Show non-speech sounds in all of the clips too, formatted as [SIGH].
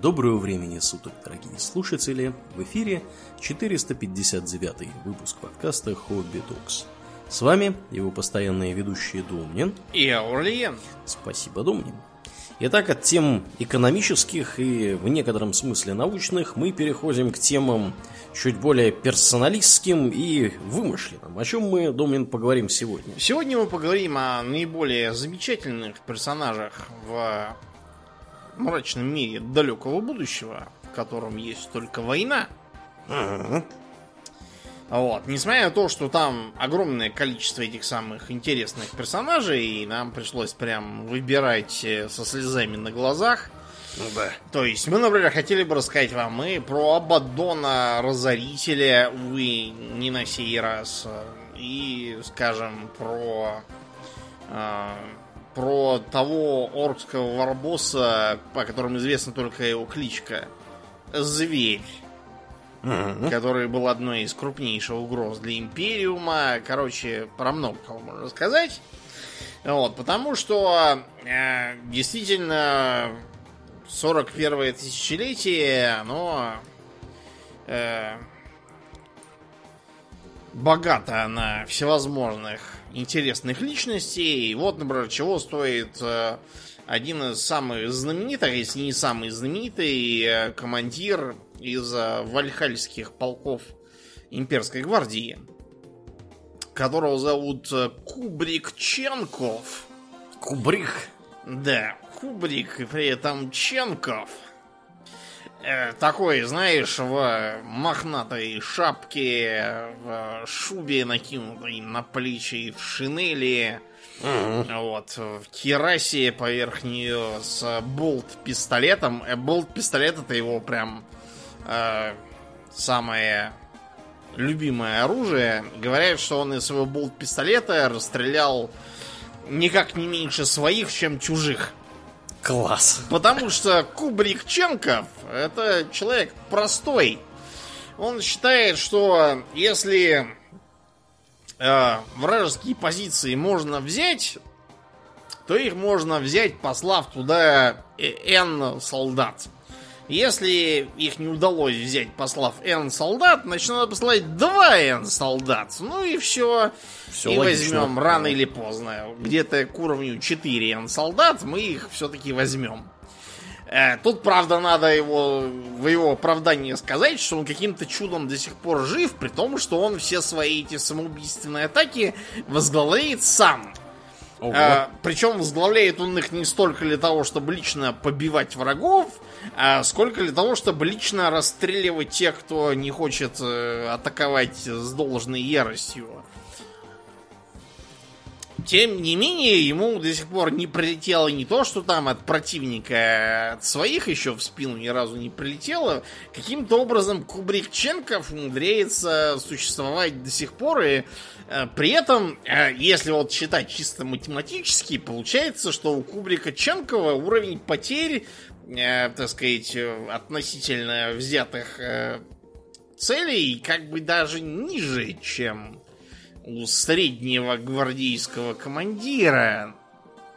Доброго времени суток, дорогие слушатели! В эфире 459 выпуск подкаста «Хобби Токс». С вами его постоянные ведущие Домнин и Аурлиен. Спасибо, Домнин. Итак, от тем экономических и в некотором смысле научных мы переходим к темам чуть более персоналистским и вымышленным. О чем мы, Домнин, поговорим сегодня? Сегодня мы поговорим о наиболее замечательных персонажах в мрачном мире далекого будущего, в котором есть только война. Ага. Вот. Несмотря на то, что там огромное количество этих самых интересных персонажей, и нам пришлось прям выбирать э, со слезами на глазах. Ну да. То есть мы, например, хотели бы рассказать вам и про Абаддона Разорителя, увы, не на сей раз, и, скажем, про э, про того оркского варбоса, по которому известна только его кличка. Зверь. Ага. Который был одной из крупнейших угроз для Империума. Короче, про много кого можно рассказать. Вот, потому что э, действительно 41 тысячелетие, оно э, богато на всевозможных интересных личностей. И вот, например, чего стоит э, один из самых знаменитых, если не самый знаменитый э, командир из э, вальхальских полков имперской гвардии, которого зовут Кубрик Ченков. Кубрик. Да, Кубрик и при этом Ченков. Э, такой, знаешь, в мохнатой шапке, в шубе накинутой на плечи, в шинели, Ага. вот, в керасе поверх нее с болт-пистолетом. Э, Болт-пистолет это его прям э, самое любимое оружие. Говорят, что он из своего болт-пистолета расстрелял никак не меньше своих, чем чужих. Класс. Потому что Кубрик Ченков это человек простой. Он считает, что если э, вражеские позиции можно взять, то их можно взять, послав туда N солдат. Если их не удалось взять, послав N солдат, значит надо послать 2 N солдат. Ну и все. Все и логично. возьмем рано или поздно. Где-то к уровню 4 N солдат мы их все-таки возьмем. Э, Тут, правда, надо его в его оправдании сказать, что он каким-то чудом до сих пор жив, при том, что он все свои эти самоубийственные атаки возглавляет сам. Ого. А, причем возглавляет он их не столько для того, чтобы лично побивать врагов, а сколько для того, чтобы лично расстреливать тех, кто не хочет э, атаковать с должной яростью. Тем не менее, ему до сих пор не прилетело не то, что там от противника, а от своих еще в спину ни разу не прилетело. Каким-то образом Кубрик Ченков умудряется существовать до сих пор, и э, при этом, э, если вот считать чисто математически, получается, что у Кубрика Ченкова уровень потерь, так сказать, э, относительно взятых э, целей, как бы даже ниже, чем у среднего гвардейского командира.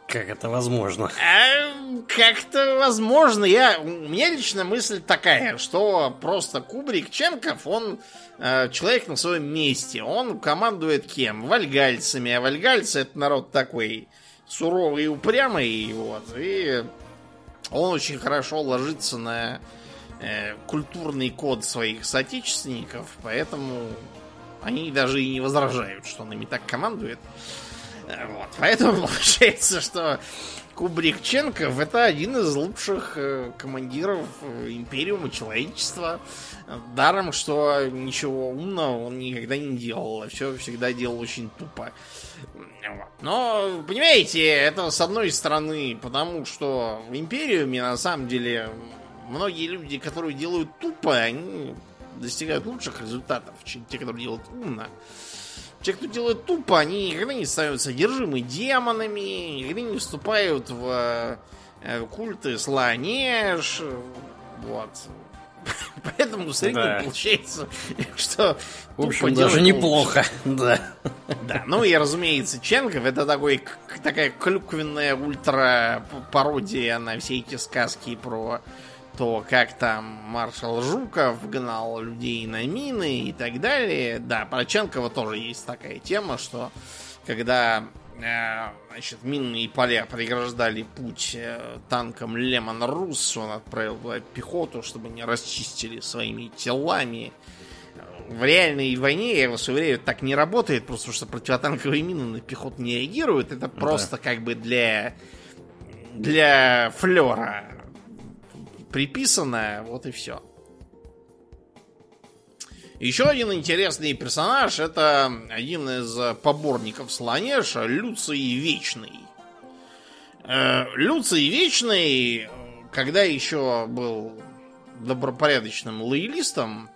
Как это возможно? А, как-то возможно. Я, у меня лично мысль такая, что просто Кубрик Ченков, он э, человек на своем месте. Он командует кем? Вальгальцами. А вальгальцы это народ такой суровый и упрямый. Вот, и он очень хорошо ложится на э, культурный код своих соотечественников, поэтому они даже и не возражают, что он ими так командует. Э, Вот. Поэтому [LAUGHS] получается, что Кубрик Ченков это один из лучших э, командиров э, Империума человечества. Э, Даром, что ничего умного он никогда не делал, а все всегда делал очень тупо. Вот. Но, понимаете, это с одной стороны, потому что в Империуме на самом деле многие люди, которые делают тупо, они достигают лучших результатов, чем те, которые делают умно. Те, кто делает тупо, они никогда не становятся одержимы демонами, никогда не вступают в э, культы слонеж. Вот. [LAUGHS] Поэтому в среднем Да. получается, [LAUGHS] что В общем, тупо даже неплохо. [LAUGHS] Да. да, ну и разумеется, Ченков это такой, такая клюквенная ультра пародия на все эти сказки про то, как там маршал Жуков гнал людей на мины и так далее. Да, про Ченкова тоже есть такая тема, что когда значит, минные поля преграждали путь э, танкам Лемон Рус, он отправил пехоту, чтобы не расчистили своими телами. В реальной войне, я вас уверяю, так не работает, просто что противотанковые мины на пехоту не реагируют. Это просто да. как бы для для флера приписано, вот и все. Еще один интересный персонаж это один из поборников Слонеша, Люций Вечный. Э, Люций Вечный, когда еще был добропорядочным лоялистом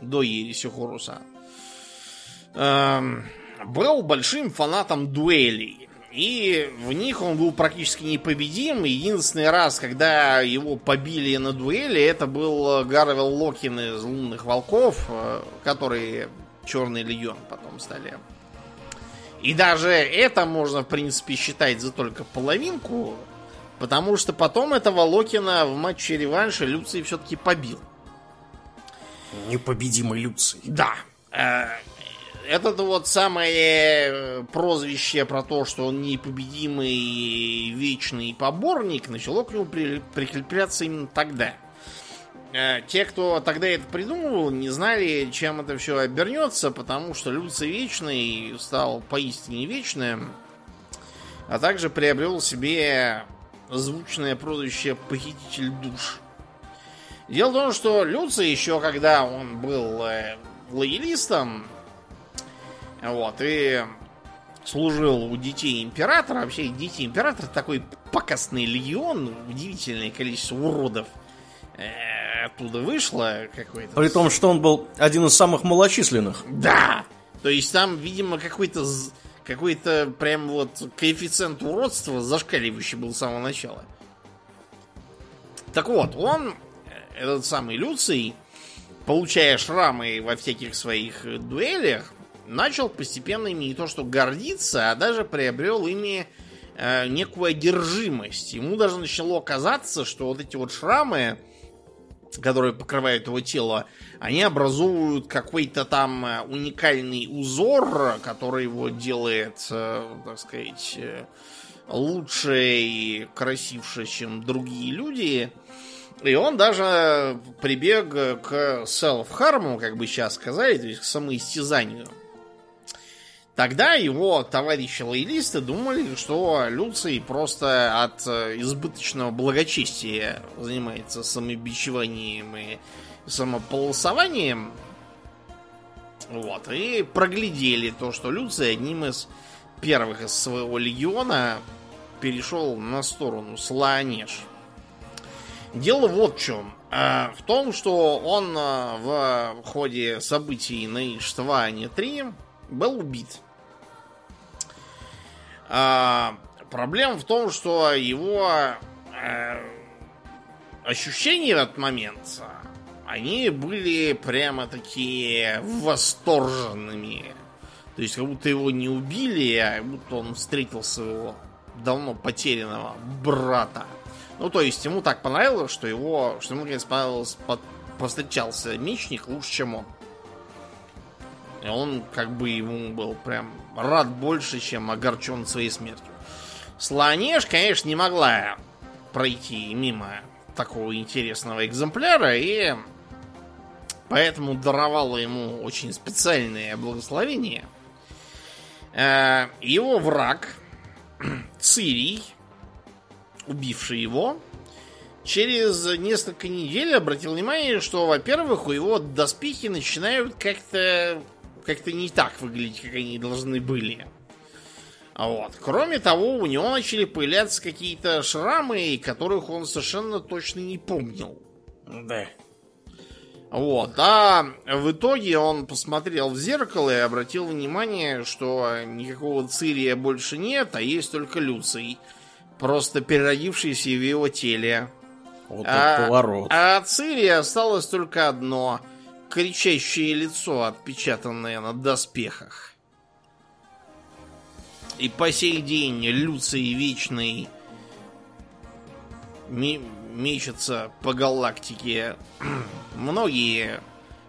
до Ереси Хоруса, эм, был большим фанатом дуэлей. И в них он был практически непобедим. Единственный раз, когда его побили на дуэли, это был Гарвел Локин из Лунных Волков, э, которые Черный Легион потом стали. И даже это можно, в принципе, считать за только половинку, потому что потом этого Локина в матче реванша Люций все-таки побил. Непобедимый Люций. Да. Это вот самое э, прозвище про то, что он непобедимый вечный поборник, начало к нему при, прикрепляться именно тогда. Э, те, кто тогда это придумывал, не знали, чем это все обернется, потому что Люций Вечный стал поистине вечным, а также приобрел себе звучное прозвище «Похититель душ». Дело в том, что Люций еще когда он был э, лоялистом, вот, и служил у детей императора. Вообще, дети императора такой покосный легион, удивительное количество уродов э, оттуда вышло какой-то. При том, что он был один из самых малочисленных. Да! То есть там, видимо, какой-то какой-то прям вот коэффициент уродства зашкаливающий был с самого начала. Так вот, он, э, этот самый Люций, получая шрамы во всяких своих дуэлях, начал постепенно ими не то что гордиться, а даже приобрел ими э, некую одержимость. Ему даже начало казаться, что вот эти вот шрамы, которые покрывают его тело, они образуют какой-то там э, уникальный узор, который его делает, э, так сказать, э, лучше и красивше, чем другие люди. И он даже прибег к self-harm, как бы сейчас сказали, то есть к самоистязанию. Тогда его товарищи-лоялисты думали, что Люций просто от э, избыточного благочестия занимается самобичеванием и самополосованием. Вот, и проглядели то, что Люций одним из первых из своего легиона перешел на сторону Слоанеж. Дело вот в чем. Э, в том, что он э, в ходе событий на Иштване 3 был убит. А, проблема в том, что его э, ощущения в этот момент, они были прямо такие восторженными. То есть, как будто его не убили, а как будто он встретил своего давно потерянного брата. Ну, то есть, ему так понравилось, что его, что ему, наконец, понравилось, под, повстречался мечник лучше, чем он. И он как бы ему был прям рад больше, чем огорчен своей смертью. Слонеж, конечно, не могла пройти мимо такого интересного экземпляра, и поэтому даровала ему очень специальное благословение. Э, его враг, [CLEARS THROAT] Цирий, убивший его, через несколько недель обратил внимание, что, во-первых, у его доспехи начинают как-то как-то не так выглядеть, как они должны были. Вот. Кроме того, у него начали появляться какие-то шрамы, которых он совершенно точно не помнил. Да. Вот. А в итоге он посмотрел в зеркало и обратил внимание, что никакого Цирия больше нет, а есть только Люций. Просто переродившийся в его теле. Вот а, поворот. А Цирия осталось только одно — кричащее лицо, отпечатанное на доспехах. И по сей день Люций Вечный мечется по галактике. [CLEARS THROAT] Многие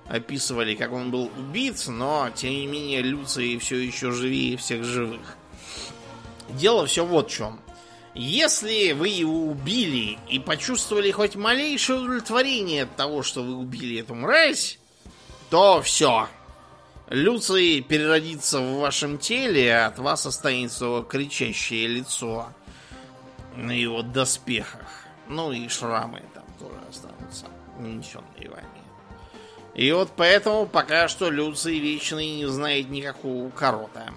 описывали, как он был убит, но, тем не менее, Люций все еще живее всех живых. Дело все вот в чем. Если вы его убили и почувствовали хоть малейшее удовлетворение от того, что вы убили эту мразь, то все. Люций переродится в вашем теле, а от вас останется его кричащее лицо на его доспехах. Ну и шрамы там тоже останутся, нанесенные вами. И вот поэтому пока что Люций Вечный не знает никакого корота.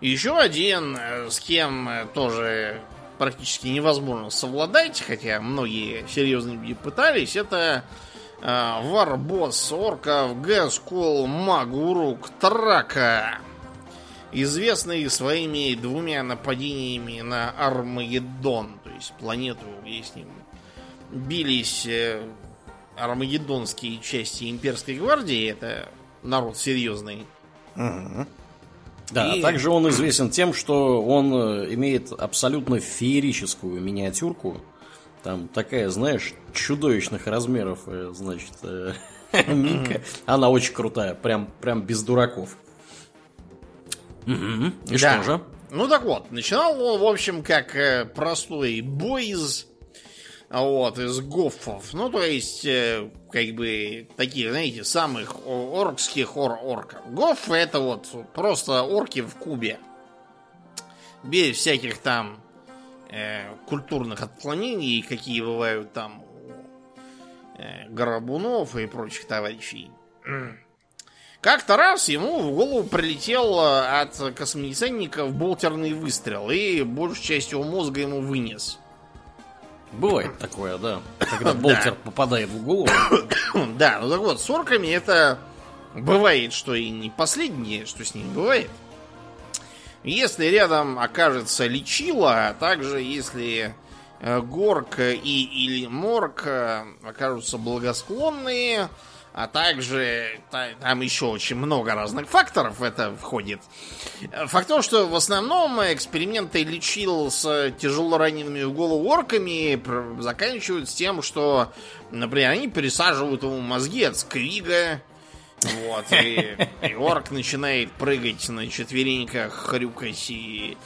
Еще один, э, с кем э, тоже практически невозможно совладать, хотя многие серьезные люди пытались, это Варбос Орков Гаскул Магурук Трака, известный своими двумя нападениями на Армагеддон, то есть планету, где с ним бились э, армагеддонские части имперской гвардии, это народ серьезный. Угу. Да, и... а также он известен тем, что он э, имеет абсолютно феерическую миниатюрку. Там такая, знаешь, чудовищных размеров, э, значит, э, [LAUGHS] Мика. Она очень крутая, прям, прям без дураков. Угу. И да. что же? Ну так вот, начинал он, в общем, как простой бойз вот, из гофов. Ну, то есть, э, как бы, таких, знаете, самых оркских ор-орков. Гоф это вот просто орки в кубе. Без всяких там э, культурных отклонений, какие бывают там у э, Горобунов и прочих товарищей. Как-то раз ему в голову прилетел э, от космонесенников болтерный выстрел, и большую часть его мозга ему вынес. Бывает такое, да. Когда болтер попадает в голову. Да, ну так вот, с орками это бывает, что и не последнее, что с ним бывает. Если рядом окажется лечила, а также если э, горк и или морг э, окажутся благосклонные, а также там еще очень много разных факторов в это входит. Факт то, что в основном эксперименты лечил с тяжело ранеными в голову орками заканчиваются тем, что, например, они пересаживают ему мозги от сквига, вот, и, и орк начинает прыгать на четвереньках, хрюкать и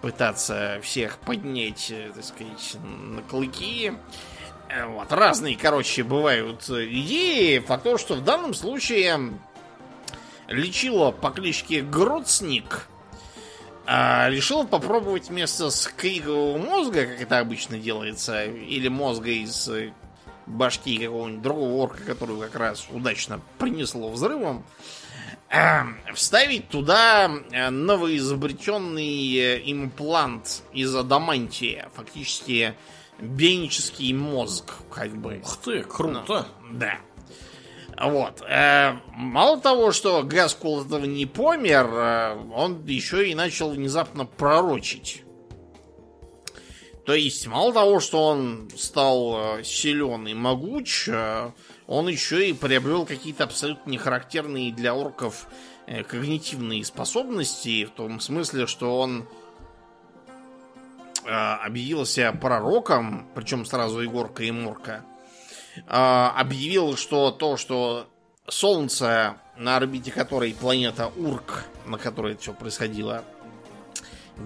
пытаться всех поднять, так сказать, на клыки. Э, вот, разные, короче, бывают идеи. Факт то, что в данном случае лечила по кличке Груцник а решила попробовать вместо скригового мозга, как это обычно делается, или мозга из башки какого-нибудь другого орка, которую как раз удачно принесло взрывом, э, вставить туда э, новоизобретенный имплант из адамантия. Фактически бионический мозг, как бы. Ух ты, круто. Ну, да. Вот. Э, мало того, что Гаскул этого не помер, э, он еще и начал внезапно пророчить. То есть, мало того, что он стал э, силен и могуч, э, он еще и приобрел какие-то абсолютно нехарактерные для орков э, когнитивные способности, в том смысле, что он объявился пророком, причем сразу Егорка и Мурка, э, объявил, что то, что Солнце, на орбите которой планета Урк, на которой это все происходило,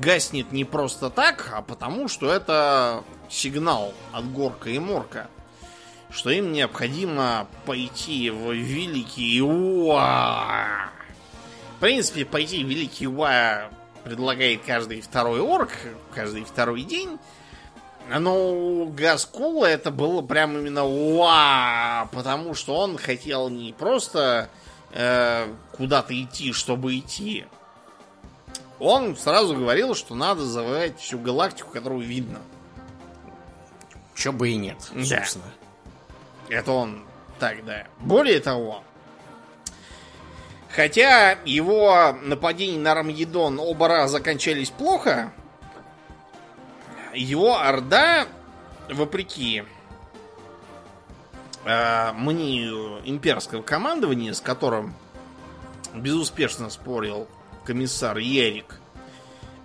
гаснет не просто так, а потому, что это сигнал от Горка и Морка, что им необходимо пойти в Великий Уа. В принципе, пойти в Великий Уа предлагает каждый второй орк, каждый второй день. Но у Гаскула это было прям именно уа, потому что он хотел не просто э, куда-то идти, чтобы идти. Он сразу говорил, что надо завоевать всю галактику, которую видно. Чё бы и нет, собственно. Да. Это он так, да. Более того, Хотя его нападения на Рамгедон оба раза закончались плохо, его Орда, вопреки э, мнению имперского командования, с которым безуспешно спорил комиссар Ерик,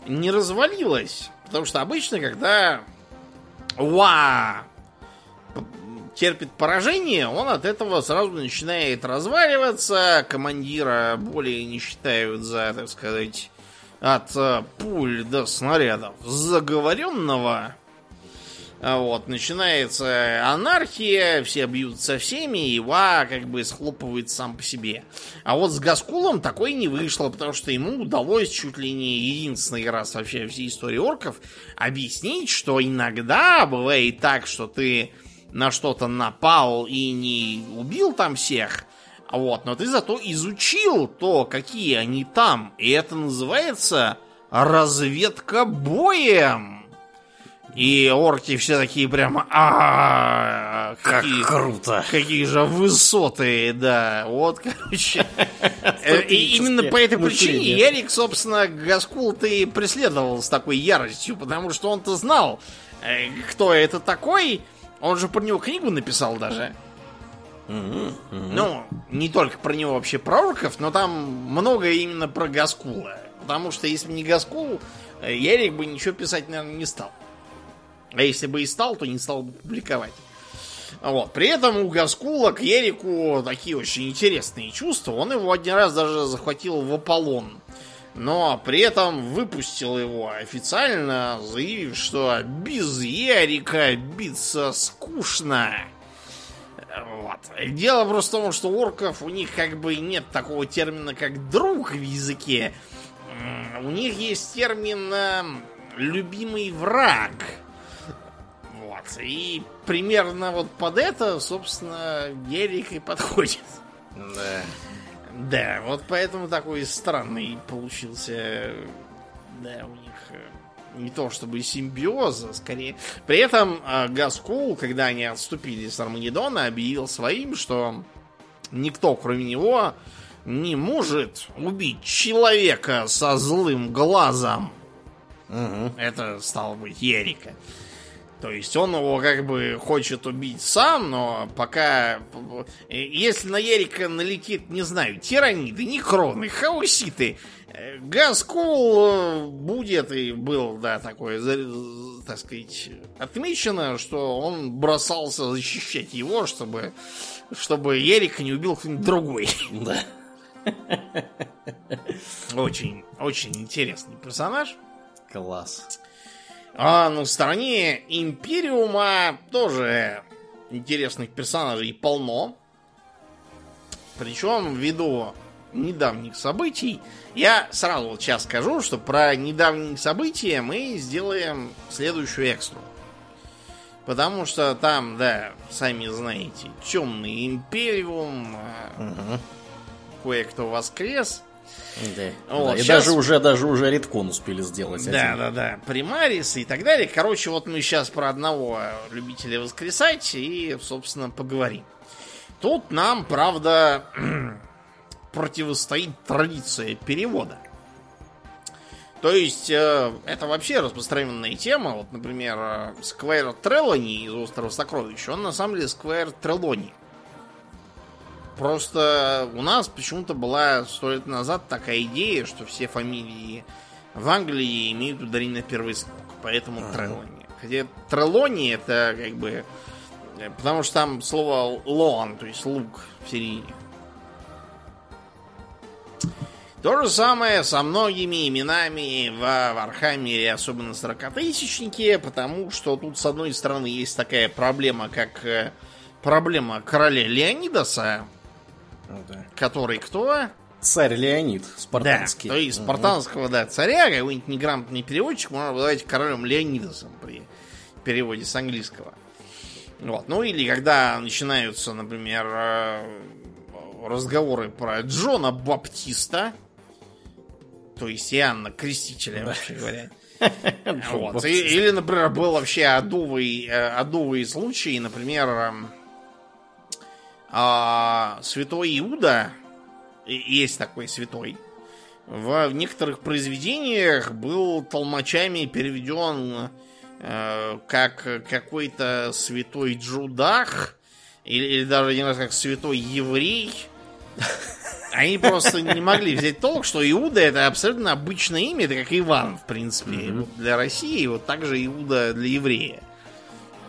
не развалилась. Потому что обычно, когда Уа! терпит поражение, он от этого сразу начинает разваливаться, командира более не считают за, так сказать, от э, пуль до снарядов заговоренного. А вот, начинается анархия, все бьют со всеми, и Ва как бы схлопывает сам по себе. А вот с Гаскулом такое не вышло, потому что ему удалось чуть ли не единственный раз вообще всей истории орков объяснить, что иногда бывает так, что ты на что-то напал и не убил там всех, вот, но ты зато изучил то, какие они там, и это называется разведка боем. И орки все такие прямо, а, как какие, круто, какие же высоты, да, вот, короче. [LAUGHS] Э, и именно по этой причине Ярик, собственно, Гаскул ты преследовал с такой яростью, потому что он-то знал, э, кто это такой. Он же про него книгу написал даже. Ну, не только про него вообще про орков, но там много именно про Гаскула. Потому что если бы не Гаскул, э, Ярик бы ничего писать, наверное, не стал. А если бы и стал, то не стал бы публиковать. Вот. При этом у Гаскула к Ерику такие очень интересные чувства. Он его один раз даже захватил в Аполлон. Но при этом выпустил его официально, заявив, что без Ярика биться скучно. Вот. Дело просто в том, что у орков у них как бы нет такого термина, как друг в языке. У них есть термин любимый враг. Вот. И примерно вот под это, собственно, Герик и подходит. Да. Да, вот поэтому такой странный получился, да, у них э, не то чтобы симбиоз, а скорее. При этом э, Гаскул, когда они отступили с Армагеддона, объявил своим, что никто, кроме него, не может убить человека со злым глазом. Угу. Это стало быть Ерика. То есть он его как бы хочет убить сам, но пока... Если на Ерика налетит, не знаю, тираниды, некроны, хауситы, Гаскул э, будет и был, да, такой, так сказать, отмечено, что он бросался защищать его, чтобы, чтобы Ерика не убил кто-нибудь другой. Да. Очень, очень интересный персонаж. Класс. А на стороне Империума тоже интересных персонажей полно. Причем ввиду недавних событий, я сразу вот сейчас скажу, что про недавние события мы сделаем следующую экстру. Потому что там, да, сами знаете, темный империум, угу. кое-кто воскрес. Да. Вот, да. И сейчас... даже уже даже уже редкон успели сделать. Да, один. да, да. Примарис и так далее. Короче, вот мы сейчас про одного любителя воскресать и, собственно, поговорим. Тут нам, правда, [CLEARS THROAT] противостоит традиция перевода. То есть, э, это вообще распространенная тема. Вот, например, Сквайр Трелони из Острова Сокровищ, он на самом деле Сквайр Трелони. Просто у нас почему-то была сто лет назад такая идея, что все фамилии в Англии имеют ударение на первый слог. Поэтому ага. Трелони. Хотя Трелони это как бы... Э, потому что там слово лон, то есть лук в середине. То же самое со многими именами в Вархаммере, особенно Сорокатысячнике, потому что тут, с одной стороны, есть такая проблема, как э, проблема короля Леонидаса, ну, да. Который кто? Царь Леонид спартанский. Да, то есть спартанского, угу. да, царя, какой-нибудь неграмотный переводчик можно называть королем Леонидасом при переводе с английского. Вот. Ну или когда начинаются, например, э, разговоры про Джона Баптиста, то есть Иоанна Крестителя, вообще говоря. [LAUGHS] Вот. Или, например, был вообще адовый, э, адовый случай, например, эм, а, святой Иуда, есть такой святой, в некоторых произведениях был толмачами переведен э, как какой-то святой Джудах, или, или даже не знаю, как святой еврей. Они просто не могли взять толк, что Иуда это абсолютно обычное имя, это как Иван, в принципе. Mm-hmm. для России, вот так же Иуда для еврея.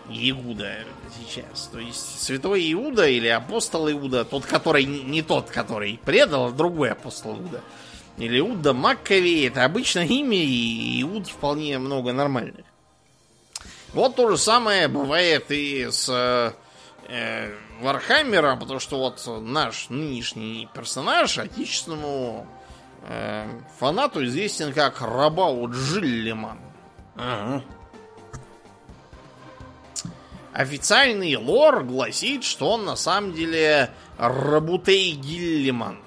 Иуда сейчас. То есть святой Иуда или апостол Иуда, тот, который не тот, который предал, а другой апостол Иуда. Или Иуда Маккави, это обычное имя, и Иуд вполне много нормальных. Вот то же самое бывает и с э, Вархаммером, потому что вот наш нынешний персонаж отечественному э, фанату известен как Рабау Джиллиман. Ага. Официальный лор гласит, что он на самом деле Рабутей Гиллиман.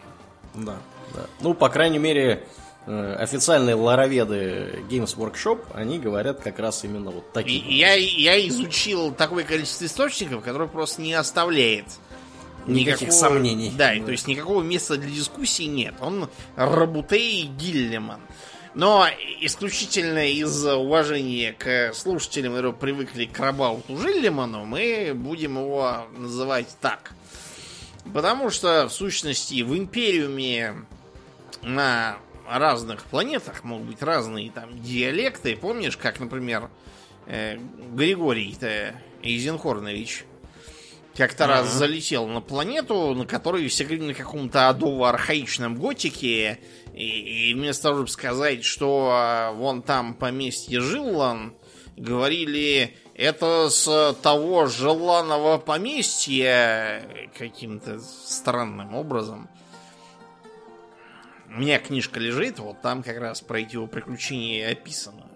Да, да. Ну, по крайней мере, э, официальные лороведы Games Workshop, они говорят как раз именно вот такие. Я, я изучил такое количество источников, которое просто не оставляет никаких никакого, сомнений. Да, да, то есть никакого места для дискуссии нет. Он Рабутей Гиллиман. Но исключительно из уважения к слушателям, которые привыкли к Рабауту Жиллиману, мы будем его называть так. Потому что, в сущности, в Империуме на разных планетах могут быть разные там диалекты. Помнишь, как, например, э, Григорий-то Эйзенхорнович как-то раз залетел на планету, на которой все говорили на каком-то адово-архаичном готике, и, и вместо того, чтобы сказать, что а, вон там поместье Жилан, говорили, это с того желанного поместья каким-то странным образом. У меня книжка лежит, вот там как раз про эти его приключения описано.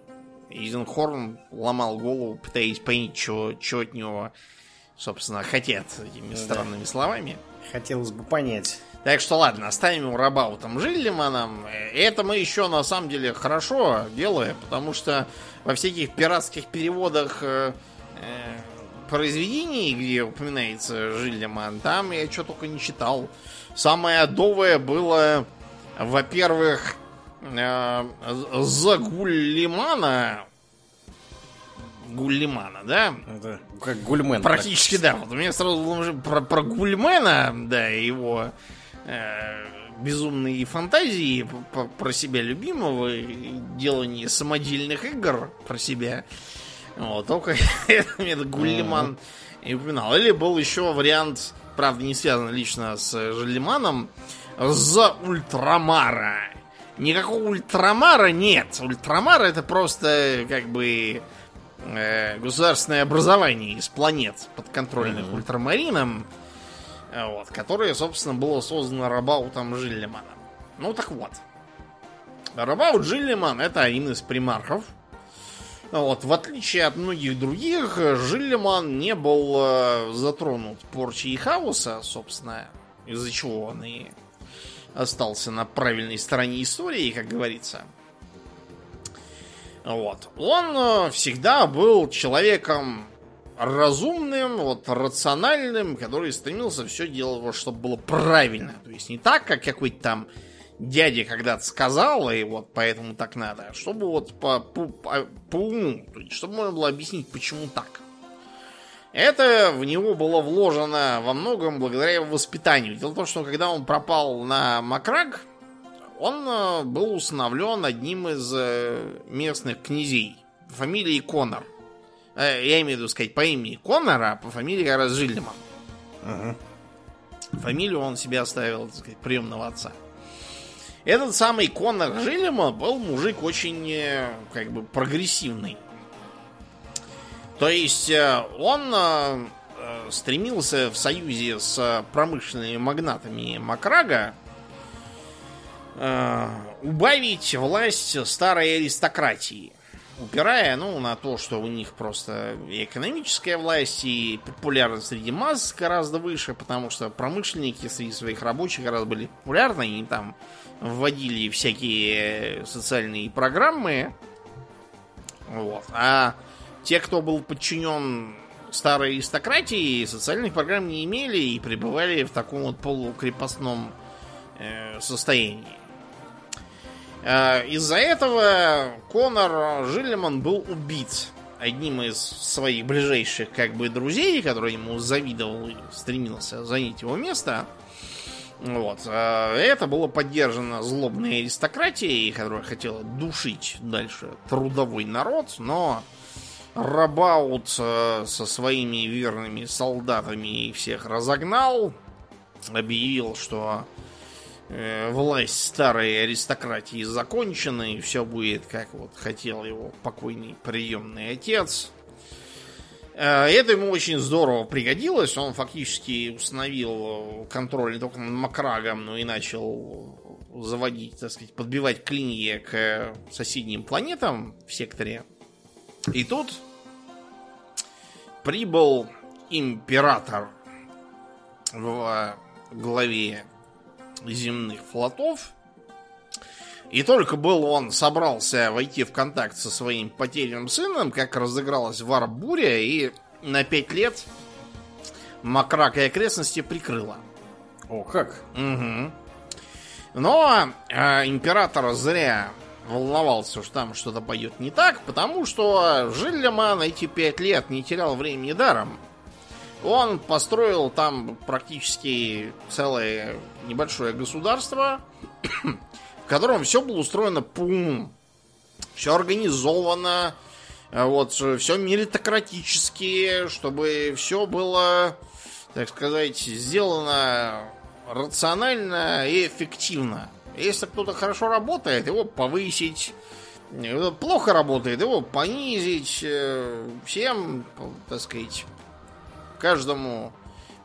Изенхорн ломал голову, пытаясь понять, что, что от него собственно, хотят этими ну, странными да. словами. Хотелось бы понять. Так что ладно, оставим его Рабаутом Жиллиманом. Это мы еще на самом деле хорошо делаем, потому что во всяких пиратских переводах э, э, произведений, где упоминается Жиллиман, там я что только не читал. Самое адовое было, во-первых, э, Загулимана Гуллимана, да? Это как Гульмен. Практически, да. Вот у меня сразу было про, про Гульмена, да, его э, безумные фантазии про, себя любимого, делание самодельных игр про себя. Вот, только [LAUGHS] этот Гуллиман и упоминал. Или был еще вариант, правда, не связан лично с Желиманом, за Ультрамара. Никакого Ультрамара нет. Ультрамар это просто как бы э, государственное образование из планет подконтрольных mm-hmm. ультрамаринам, э, вот, которое, собственно, было создано Рабаутом Жиллиманом. Ну так вот. Рабаут Жиллиман это один из примархов. Вот, в отличие от многих других, Жиллиман не был э, затронут порчей хаоса, собственно, из-за чего он и остался на правильной стороне истории, как говорится. Вот. Он э, всегда был человеком разумным, вот, рациональным, который стремился все делать, чтобы было правильно. То есть не так, как какой-то там дядя когда-то сказал, и вот поэтому так надо, а чтобы вот по, по, по, по уму, то есть, чтобы можно было объяснить, почему так. Это в него было вложено во многом благодаря его воспитанию. Дело в том, что когда он пропал на Макраг, он э, был усыновлен одним из э, местных князей фамилии Конор. Э, я имею в виду сказать по имени Конора, а по фамилии как раз Жильдеман. Ага. Фамилию он себе оставил, так сказать, приемного отца. Этот самый Конор Жильдеман был мужик очень, как бы, прогрессивный. То есть он стремился в союзе с промышленными магнатами Макрага э, убавить власть старой аристократии. Упирая, ну, на то, что у них просто экономическая власть, и популярность среди масс гораздо выше, потому что промышленники среди своих рабочих гораздо были популярны, и там вводили всякие социальные программы. Вот. А те, кто был подчинен старой аристократии, социальных программ не имели и пребывали в таком вот полукрепостном э, состоянии. Э, из-за этого Конор Жиллиман был убит одним из своих ближайших как бы друзей, который ему завидовал и стремился занять его место. Вот. Э, это было поддержано злобной аристократией, которая хотела душить дальше трудовой народ, но Рабаут э, со своими верными солдатами всех разогнал, объявил, что власть старой аристократии закончена, и все будет, как вот хотел его покойный приемный отец. Э, это ему очень здорово пригодилось. Он фактически установил контроль не только над Макрагом, но и начал заводить, так сказать, подбивать клинья к соседним планетам в секторе. И тут прибыл император в главе земных флотов. И только был он собрался войти в контакт со своим потерянным сыном, как разыгралась варбуря, и на пять лет Макрак и окрестности прикрыла. О, как? Угу. Но э, император зря волновался, что там что-то пойдет не так, потому что Жиллиман эти пять лет не терял времени даром. Он построил там практически целое небольшое государство, [COUGHS] в котором все было устроено по. Все организовано, вот, все меритократически, чтобы все было, так сказать, сделано рационально и эффективно. Если кто-то хорошо работает, его повысить. Плохо работает, его понизить. Э, всем, так сказать, каждому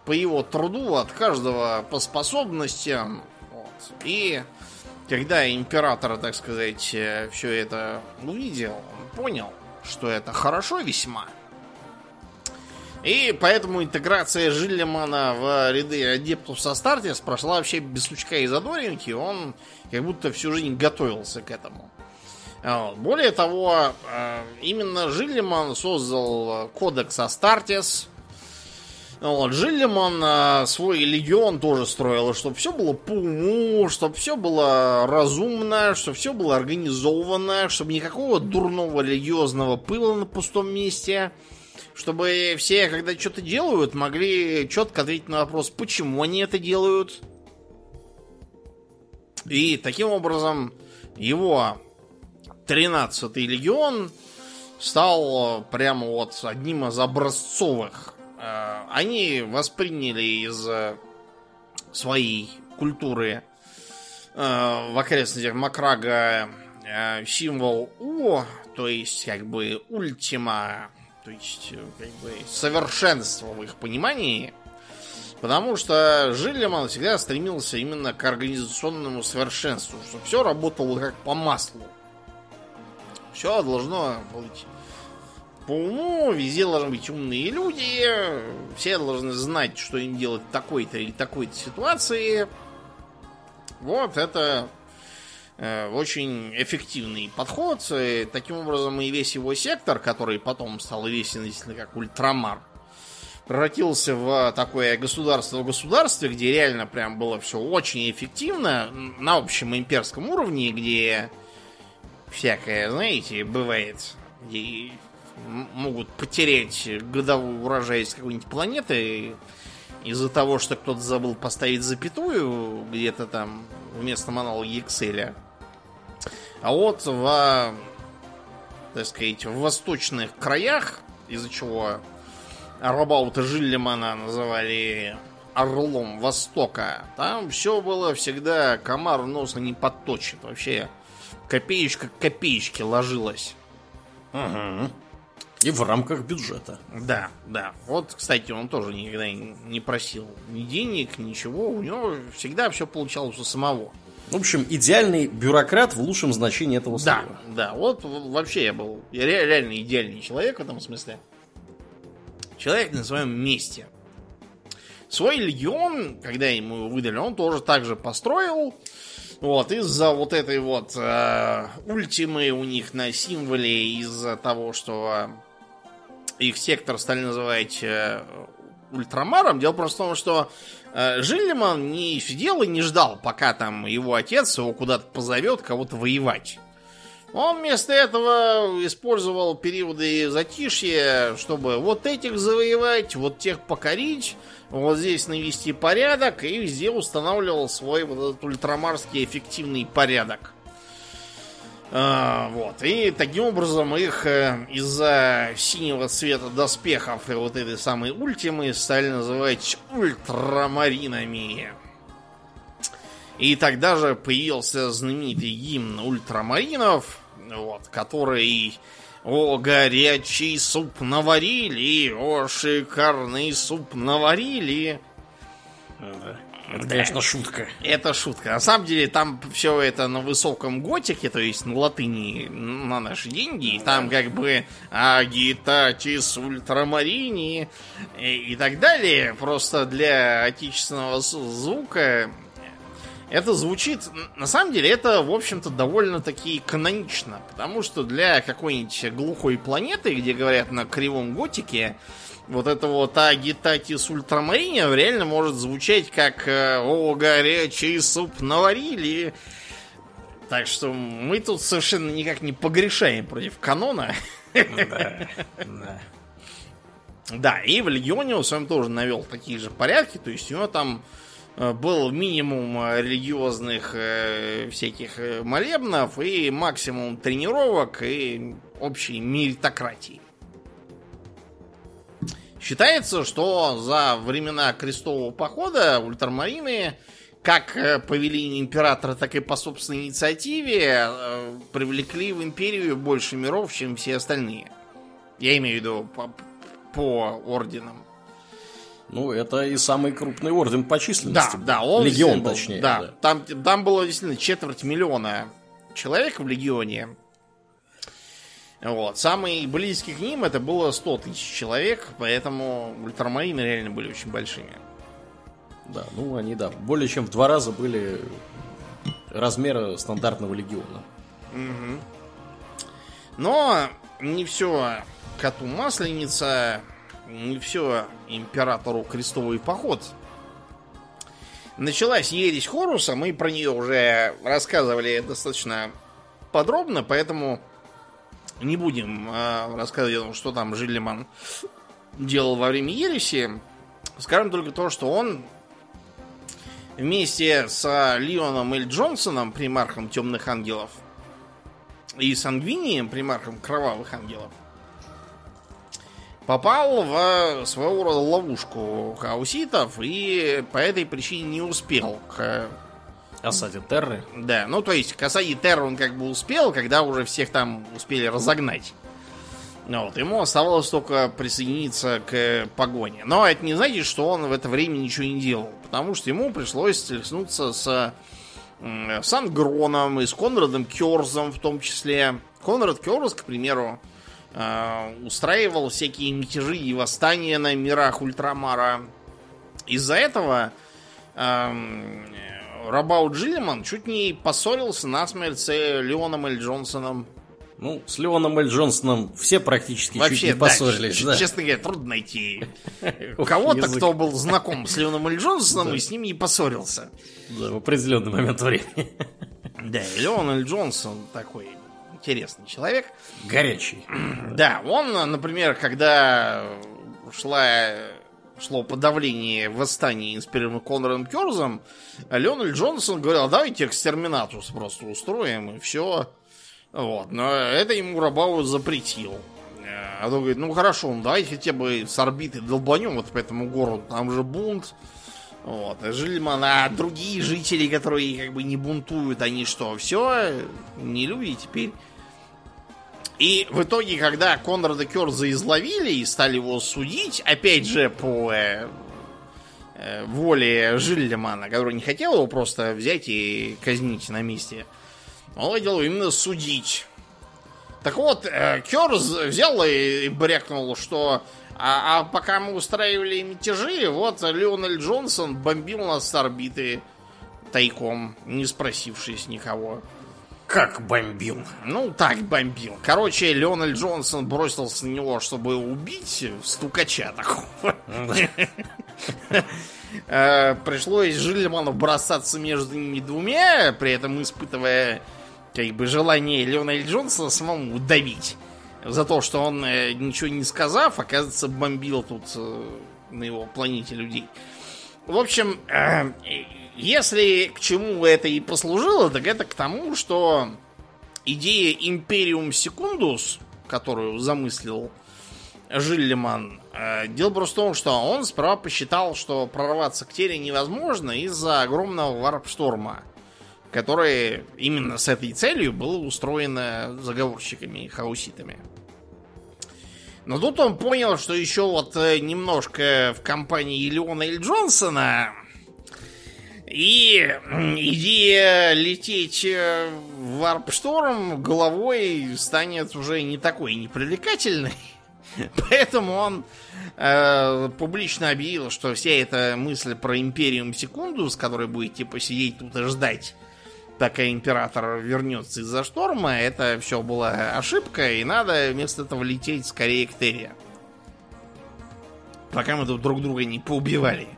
по его труду, от каждого по способностям. Вот. И когда император, так сказать, э, все это увидел, он понял, что это хорошо весьма – и поэтому интеграция Жиллимана в ряды адептов со Стартис прошла вообще без сучка и задоринки. Он как будто всю жизнь готовился к этому. Более того, э, именно Жиллиман создал кодекс Астартес. Вот, Жиллиман э, свой легион тоже строил, чтобы все было по уму, чтобы все было разумно, чтобы все было организовано, чтобы никакого дурного религиозного пыла на пустом месте – чтобы все, когда что-то делают, могли четко ответить на вопрос, почему они это делают. И таким образом его 13-й легион стал прямо вот одним из образцовых. Э, они восприняли из своей культуры э, в окрестностях Макрага э, символ У, то есть как бы ультима то есть, как бы, совершенство в их понимании. Потому что Жиллиман всегда стремился именно к организационному совершенству, чтобы все работало как по маслу. Все должно быть по уму, везде должны быть умные люди, все должны знать, что им делать в такой-то или такой-то ситуации. Вот это Э, очень эффективный подход. И таким образом и весь его сектор, который потом стал известен действительно как Ультрамар, превратился в такое государство в государстве, где реально прям было все очень эффективно на общем имперском уровне, где всякое, знаете, бывает, где могут потерять годовой урожай с какой-нибудь планеты из-за того, что кто-то забыл поставить запятую где-то там вместо аналоги Excel. А вот в, так сказать, в восточных краях, из-за чего Рабаута Жиллимана называли Орлом Востока, там все было всегда комар носа не подточит. Вообще копеечка к копеечке ложилась. Угу. И в рамках бюджета. Да, да. Вот, кстати, он тоже никогда не просил ни денег, ничего. У него всегда все получалось у самого. В общем, идеальный бюрократ в лучшем значении этого слова. Да, да. Вот вообще я был я реально идеальный человек в этом смысле. Человек на своем месте. Свой легион, когда ему его выдали, он тоже так же построил. Вот, из-за вот этой вот э, ультимы у них на символе, из-за того, что их сектор стали называть э, ультрамаром, дело просто в том, что Э, Жиллиман не сидел и не ждал, пока там его отец его куда-то позовет кого-то воевать. Он вместо этого использовал периоды затишья, чтобы вот этих завоевать, вот тех покорить, вот здесь навести порядок, и везде устанавливал свой вот этот ультрамарский эффективный порядок. А, вот. И таким образом их э, из-за синего цвета доспехов и вот этой самой ультимы стали называть ультрамаринами. И тогда же появился знаменитый гимн ультрамаринов, вот, который о, горячий суп наварили, о, шикарный суп наварили. Это, конечно, шутка. Это шутка. На самом деле, там все это на высоком готике, то есть на латыни на наши деньги. И там как бы агитатис ультрамарини и, и так далее. Просто для отечественного звука это звучит... На самом деле, это, в общем-то, довольно-таки канонично. Потому что для какой-нибудь глухой планеты, где говорят на кривом готике, вот это вот агитатис ультрамарина реально может звучать как э, «О, горячий суп наварили». Так что мы тут совершенно никак не погрешаем против канона. Да, да. Да, и в Легионе он своем тоже навел такие же порядки, то есть у него там э, был минимум э, религиозных всяких молебнов и максимум тренировок и общей меритократии. Считается, что за времена крестового похода ультрамарины, как э, по велению императора, так и по собственной инициативе, э, привлекли в империю больше миров, чем все остальные. Я имею в виду по, по орденам. Ну, это и самый крупный орден по численности. Да, да, он Легион, был, точнее. Да, да. Там, там было действительно четверть миллиона человек в легионе. Вот. Самый близкий к ним это было 100 тысяч человек, поэтому ультрамарины реально были очень большими. Да, ну они, да, более чем в два раза были размера стандартного легиона. Угу. Но не все коту масленица, не все императору крестовый поход. Началась ересь Хоруса, мы про нее уже рассказывали достаточно подробно, поэтому не будем э, рассказывать, что там Жиллиман делал во время ереси. Скажем только то, что он вместе с Леоном Эль Джонсоном, примархом Темных Ангелов, и Сангвинием, примархом Кровавых Ангелов, попал в своего рода ловушку хауситов и по этой причине не успел к Осаде Терры? Да, ну то есть к осаде Терры он как бы успел, когда уже всех там успели разогнать. Вот, ему оставалось только присоединиться к погоне. Но это не значит, что он в это время ничего не делал. Потому что ему пришлось столкнуться с Сангроном и с Конрадом Керзом в том числе. Конрад Керз, к примеру, э, устраивал всякие мятежи и восстания на мирах Ультрамара. Из-за этого Рабау Джиллиман чуть не поссорился насмерть с Леоном Эль Джонсоном. Ну, с Леоном Эль Джонсоном все практически Вообще, чуть не поссорились. Да, да. Честно говоря, трудно найти [LAUGHS] кого-то, кто был знаком с Леоном Эль Джонсоном и с ним не поссорился. Да, в определенный момент времени. [LAUGHS] Да, Леон Эль Джонсон такой интересный человек. Горячий. [CLEARS THROAT] Да, он, например, когда шла шло подавление восстания, инспирированного Конрадом Керзом, Леонель Джонсон говорил, давайте экстерминатус просто устроим, и все. Вот. Но это ему Рабау запретил. А то говорит, ну хорошо, ну давайте хотя бы с орбиты долбанем вот по этому городу, там же бунт. Вот. А Жильман, а другие жители, которые как бы не бунтуют, они что, все, не люди теперь? И в итоге, когда Конрада Керза изловили и стали его судить, опять же, по э, э, воле Жиллимана, который не хотел его просто взять и казнить на месте, он хотел именно судить. Так вот, э, Керз взял и брякнул, что а, а пока мы устраивали мятежи, вот Леонель Джонсон бомбил нас с орбиты тайком, не спросившись никого. Как бомбил? Ну, так бомбил. Короче, Леонель Джонсон бросился на него, чтобы убить стукача такого. Э, пришлось Жильману бросаться между ними двумя, при этом испытывая как бы желание Леонель Джонсона самому давить. За то, что он, э, ничего не сказав, оказывается, бомбил тут э, на его планете людей. В общем, если к чему это и послужило, так это к тому, что идея Империум Секундус, которую замыслил Жиллиман, э, дело просто в том, что он справа посчитал, что прорваться к Тере невозможно из-за огромного варп-шторма, который именно с этой целью был устроено заговорщиками и хауситами. Но тут он понял, что еще вот э, немножко в компании Леона и Джонсона и идея лететь э, в варп-шторм головой станет уже не такой непривлекательной. [LAUGHS] Поэтому он э, публично объявил, что вся эта мысль про Империум Секундус, который будет типа сидеть тут и ждать, пока император вернется из-за шторма, это все была ошибка, и надо вместо этого лететь скорее к Терри. Пока мы тут друг друга не поубивали.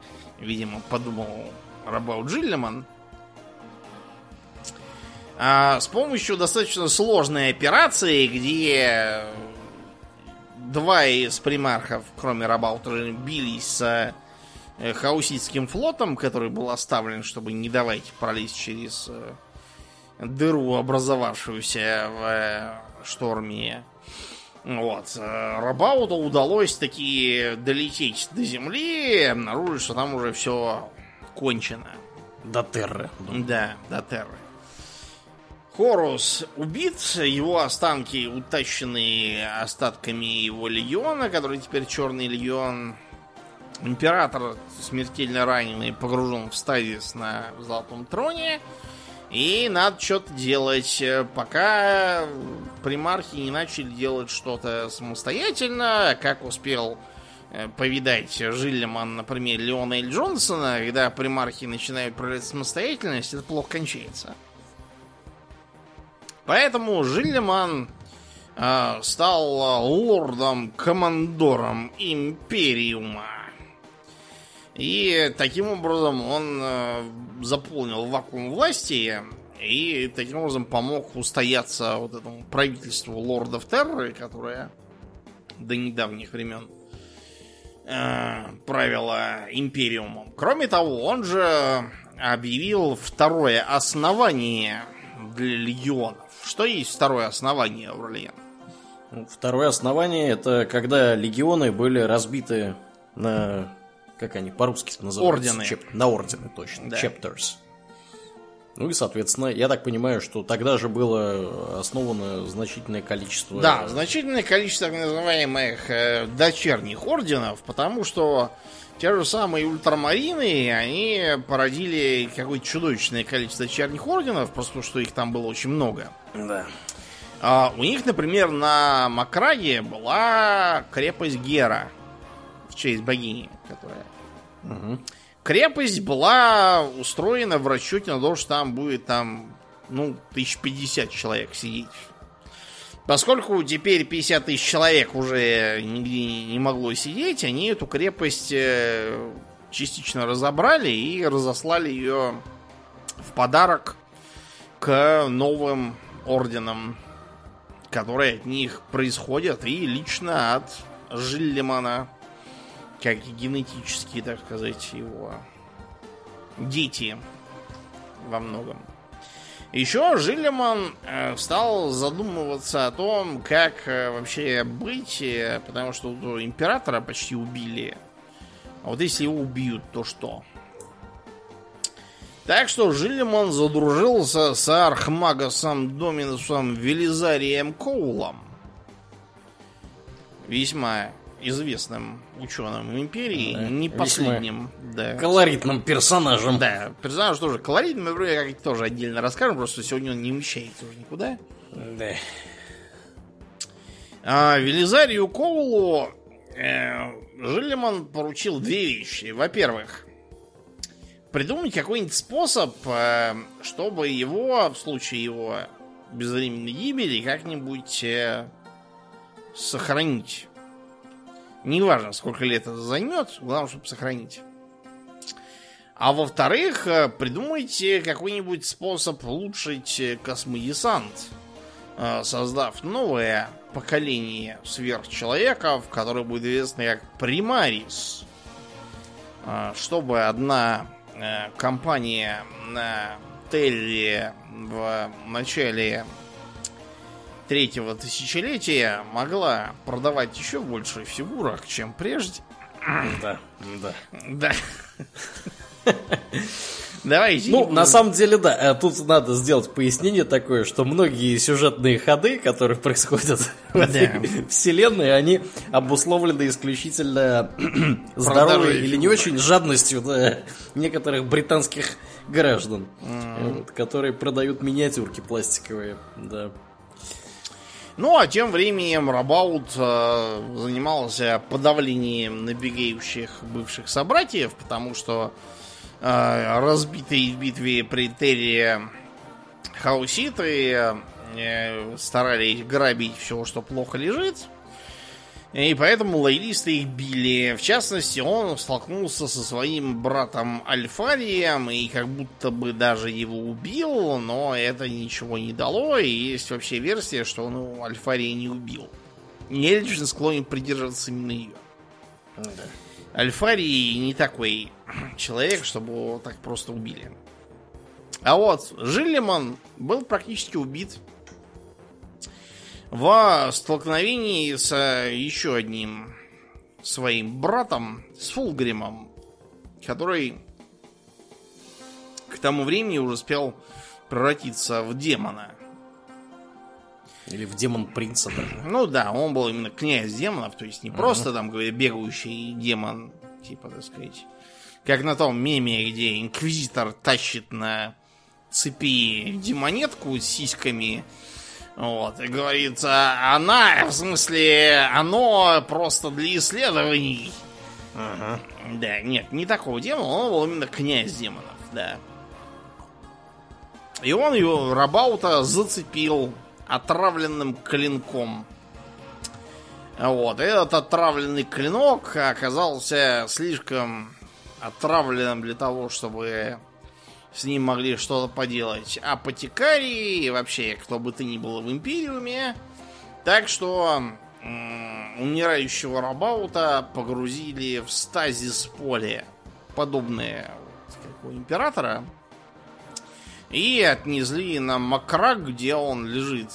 Видимо, подумал Рабау Джиллиман. А, с помощью достаточно сложной операции, где два из примархов, кроме Рабаута, бились с э, хауситским флотом, который был оставлен, чтобы не давать пролезть через э, дыру, образовавшуюся в э, шторме. Вот. Рабауту удалось таки долететь до земли обнаружить, что там уже все кончено. До Терры. Да, до Терры. Хорус убит, его останки утащены остатками его легиона, который теперь Черный легион. Император смертельно раненый погружен в стазис на Золотом троне. И надо что-то делать, пока примархи не начали делать что-то самостоятельно, как успел э, повидать Жиллиман, например, Леона и Джонсона, когда примархи начинают проявлять самостоятельность, это плохо кончается. Поэтому Жиллиман э, стал лордом-командором Империума. И таким образом он э, заполнил вакуум власти и таким образом помог устояться вот этому правительству лордов Терры, которое до недавних времен э, правило Империумом. Кроме того, он же объявил второе основание для легионов. Что есть второе основание, Аурлиен? Ну, второе основание это когда легионы были разбиты на как они по-русски называются? Ордены. Чеп... На ордены, точно. Да. Chapters. Ну и, соответственно, я так понимаю, что тогда же было основано значительное количество... Да, значительное количество так называемых э, дочерних орденов, потому что те же самые ультрамарины, они породили какое-то чудовищное количество дочерних орденов, просто потому что их там было очень много. Да. А, у них, например, на Макраге была крепость Гера в честь богини, которая Угу. Крепость была устроена в расчете на то, что там будет там, ну, 1050 человек сидеть. Поскольку теперь 50 тысяч человек уже нигде не могло сидеть, они эту крепость э, частично разобрали и разослали ее в подарок к новым орденам, которые от них происходят, и лично от Жиллимана как генетически, так сказать, его дети во многом. Еще Жилеман э, стал задумываться о том, как э, вообще быть, э, потому что императора почти убили. А вот если его убьют, то что? Так что Жилеман задружился с Архмагасом Доминусом Велизарием Коулом. Весьма известным ученым империи, да, не последним. Да. Колоритным персонажем. Да, персонаж тоже колоритный, мы вроде как тоже отдельно расскажем, просто сегодня он не вмещается уже никуда. Да. А, Велизарию Коулу э, Жилиман поручил две вещи. Во-первых, придумать какой-нибудь способ, э, чтобы его, в случае его безвременной гибели, как-нибудь э, сохранить Неважно, сколько лет это займет, главное, чтобы сохранить. А во-вторых, э, придумайте какой-нибудь способ улучшить э, космодесант, э, создав новое поколение сверхчеловеков, которое будет известно как Примарис. Чтобы одна компания на Телли в начале третьего тысячелетия могла продавать еще больше фигурок, чем прежде. Да, да. Да. Давайте. Ну, на самом деле, да, э, тут надо сделать пояснение такое, что многие сюжетные ходы, которые происходят в этой вселенной, они обусловлены исключительно [CLEARS THROAT] здоровой или не очень жадностью некоторых британских граждан, которые продают миниатюрки пластиковые, да. Ну, а тем временем Рабаут э, занимался подавлением набегающих бывших собратьев, потому что э, разбитые в битве при Терре хауситы э, старались грабить все, что плохо лежит. И поэтому лоялисты их били. В частности, он столкнулся со своим братом Альфарием и как будто бы даже его убил, но это ничего не дало. И есть вообще версия, что он его Альфария не убил. Я лично склонен придерживаться именно ее. Да. Альфарий не такой человек, чтобы его так просто убили. А вот Жиллиман был практически убит в столкновении с э, еще одним своим братом, с Фулгримом, который к тому времени уже успел превратиться в демона. Или в демон принца даже. Ну да, он был именно князь демонов, то есть не просто там, говоря, бегающий демон, типа, так сказать, как на том меме, где инквизитор тащит на цепи демонетку с сиськами, вот, и говорится, она, в смысле, оно просто для исследований. Ага. Да, нет, не такого демона, он был именно князь демонов, да. И он его Рабаута зацепил отравленным клинком. Вот, этот отравленный клинок оказался слишком отравленным для того, чтобы с ним могли что-то поделать апотекарии и вообще кто бы ты ни был в Империуме. Так что умирающего Рабаута погрузили в стазис поле, подобное как у Императора, и отнесли на Макрак, где он лежит,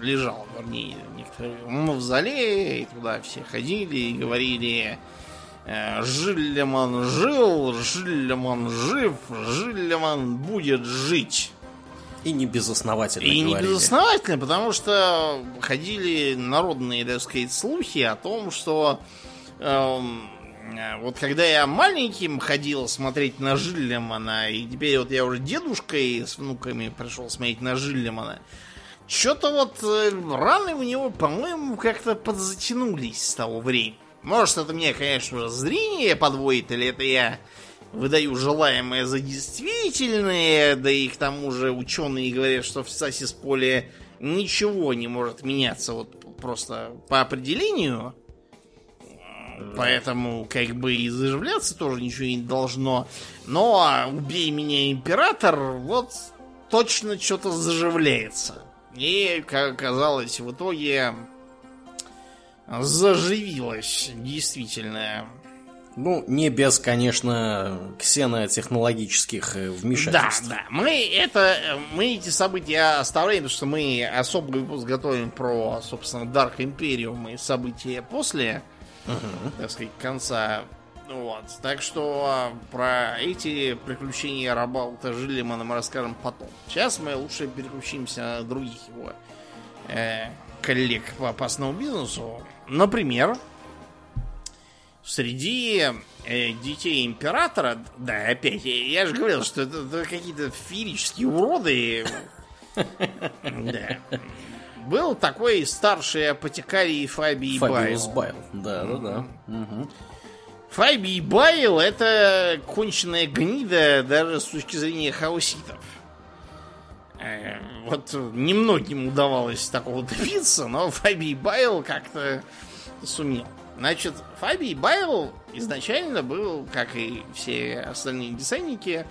лежал, вернее, некоторые в мавзолее, и туда все ходили и говорили Э, Жиллеман жил, Жиллеман жив, Жиллеман будет жить. И не безосновательно И говорили. не безосновательно, потому что ходили народные, так сказать, слухи о том, что эм, вот когда я маленьким ходил смотреть на Жиллемана, и теперь вот я уже дедушкой с внуками пришел смотреть на Жиллемана, что-то вот э, раны у него, по-моему, как-то подзатянулись с того времени. Может, это мне, конечно, зрение подводит, или это я выдаю желаемое за действительное, да и к тому же ученые говорят, что в Сасис поле ничего не может меняться вот просто по определению. Поэтому как бы и заживляться тоже ничего не должно. Но убей меня, император, вот точно что-то заживляется. И, как оказалось, в итоге заживилась действительно. Ну, не без, конечно, ксенотехнологических э, вмешательств. Да, да. Мы это, мы эти события оставляем, потому что мы особый выпуск готовим про, собственно, Dark Imperium и события после, угу. так сказать, конца. Вот. Так что а, про эти приключения Рабаута Жилимана мы расскажем потом. Сейчас мы лучше переключимся на других его э, коллег по опасному бизнесу. Например, среди э, детей императора, да, опять, я же говорил, что это, это какие-то феерические уроды. Да. Был такой старший апотекарий Фабий Фабиус Байл. Да, да, да. Фабий Байл это конченая гнида даже с точки зрения хауситов. Э, вот немногим удавалось такого добиться, но Фабий Байл как-то сумел. Значит, Фабий Байл изначально был, как и все остальные десантники,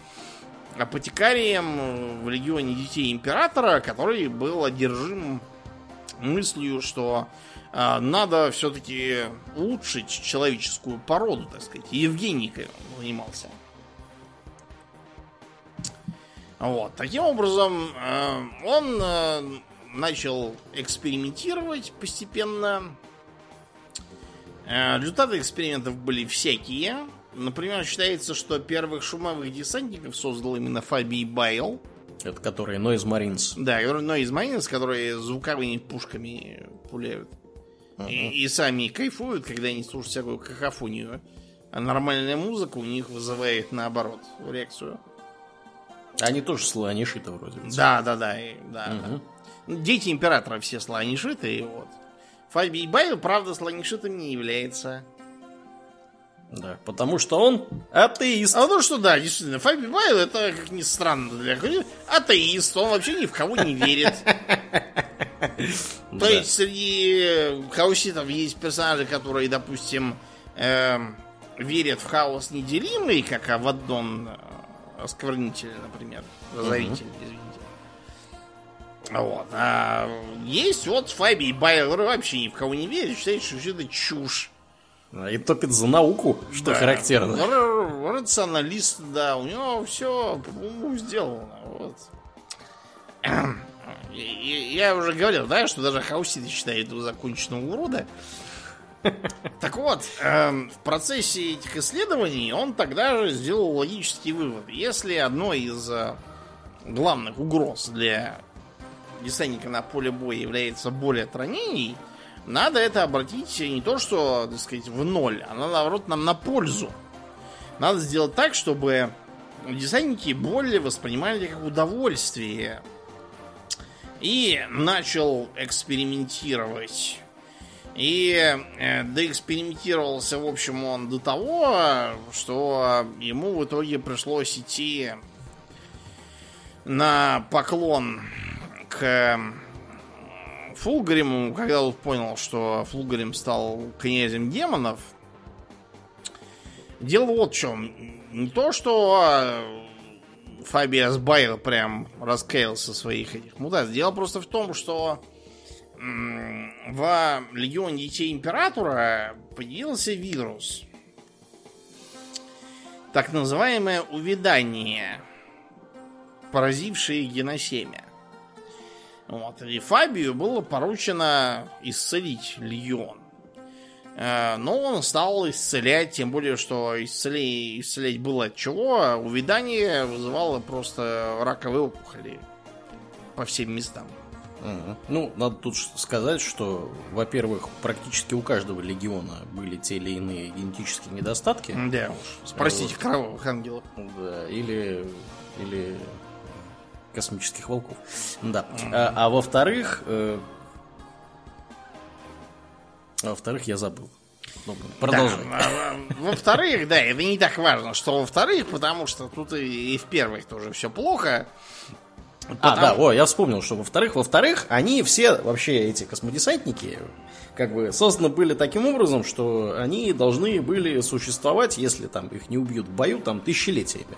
апотекарием в легионе детей императора, который был одержим мыслью, что э, надо все-таки улучшить человеческую породу, так сказать. Евгеникой он занимался. Вот. Таким образом, э, он э, начал экспериментировать постепенно. Э, результаты экспериментов были всякие. Например, считается, что первых шумовых десантников создал именно Фабий Байл. Это которые Noise Marines. Да, Noise Marines, которые звуковыми пушками пуляют. Uh-huh. И, и сами кайфуют, когда они слушают всякую какофонию. А нормальная музыка у них вызывает, наоборот, реакцию. Они тоже слонишиты вроде. Да, да, да, и, да, угу. да. Дети императора все слонишиты, и вот. Фабий Байл, правда, слонишитом не является. Да, потому что он атеист. А ну что, да, действительно, Фаби Байл это, как ни странно для атеист, он вообще ни в кого не верит. [LAUGHS] То есть среди хауситов есть персонажи, которые, допустим, эм, верят в хаос неделимый, как Авадон э, Осквернитель, например. Разоритель, извините. Вот. А есть вот Фаби Байл, вообще ни в кого не верит, считает, что все это чушь. И топит за науку, что да. характерно. Рационалист, да, у него все по уму сделано. Вот. [CLEARS THROAT] Я уже говорил, да, что даже Хаусиды считает его законченного урода. Так вот, эм, в процессе этих исследований он тогда же сделал логический вывод. Если одной из э, главных угроз для десантника на поле боя является боль от ранений, надо это обратить не то, что, так сказать, в ноль, а наоборот нам на пользу. Надо сделать так, чтобы десантники боль воспринимали как удовольствие. И начал экспериментировать. И э, доэкспериментировался, в общем, он до того, что ему в итоге пришлось идти на поклон к Фулгариму, когда он понял, что Фулгарим стал князем демонов, дело вот в чем. Не то, что а, Фабиас Байл прям раскаялся своих этих мудах. Дело просто в том, что в Легионе Детей Императора появился вирус. Так называемое увядание, поразившее геносемя. Вот. И Фабию было поручено исцелить Легион. Э, но он стал исцелять, тем более, что исцелять, было от чего. Увядание вызывало просто раковые опухоли по всем местам. Угу. Ну, надо тут сказать, что, во-первых, практически у каждого легиона были те или иные генетические недостатки. Да уж. Спросите вот. кровавых ангелов. Да, или, или космических волков. Да. А, а во-вторых, э, а во-вторых, я забыл. Ну, продолжай. Да, а, во-вторых, да, это не так важно, что во-вторых, потому что тут и в первых тоже все плохо. Потому... А, да, о, я вспомнил, что во-вторых, во-вторых, они все, вообще эти космодесантники, как бы созданы были таким образом, что они должны были существовать, если там их не убьют в бою, там тысячелетиями.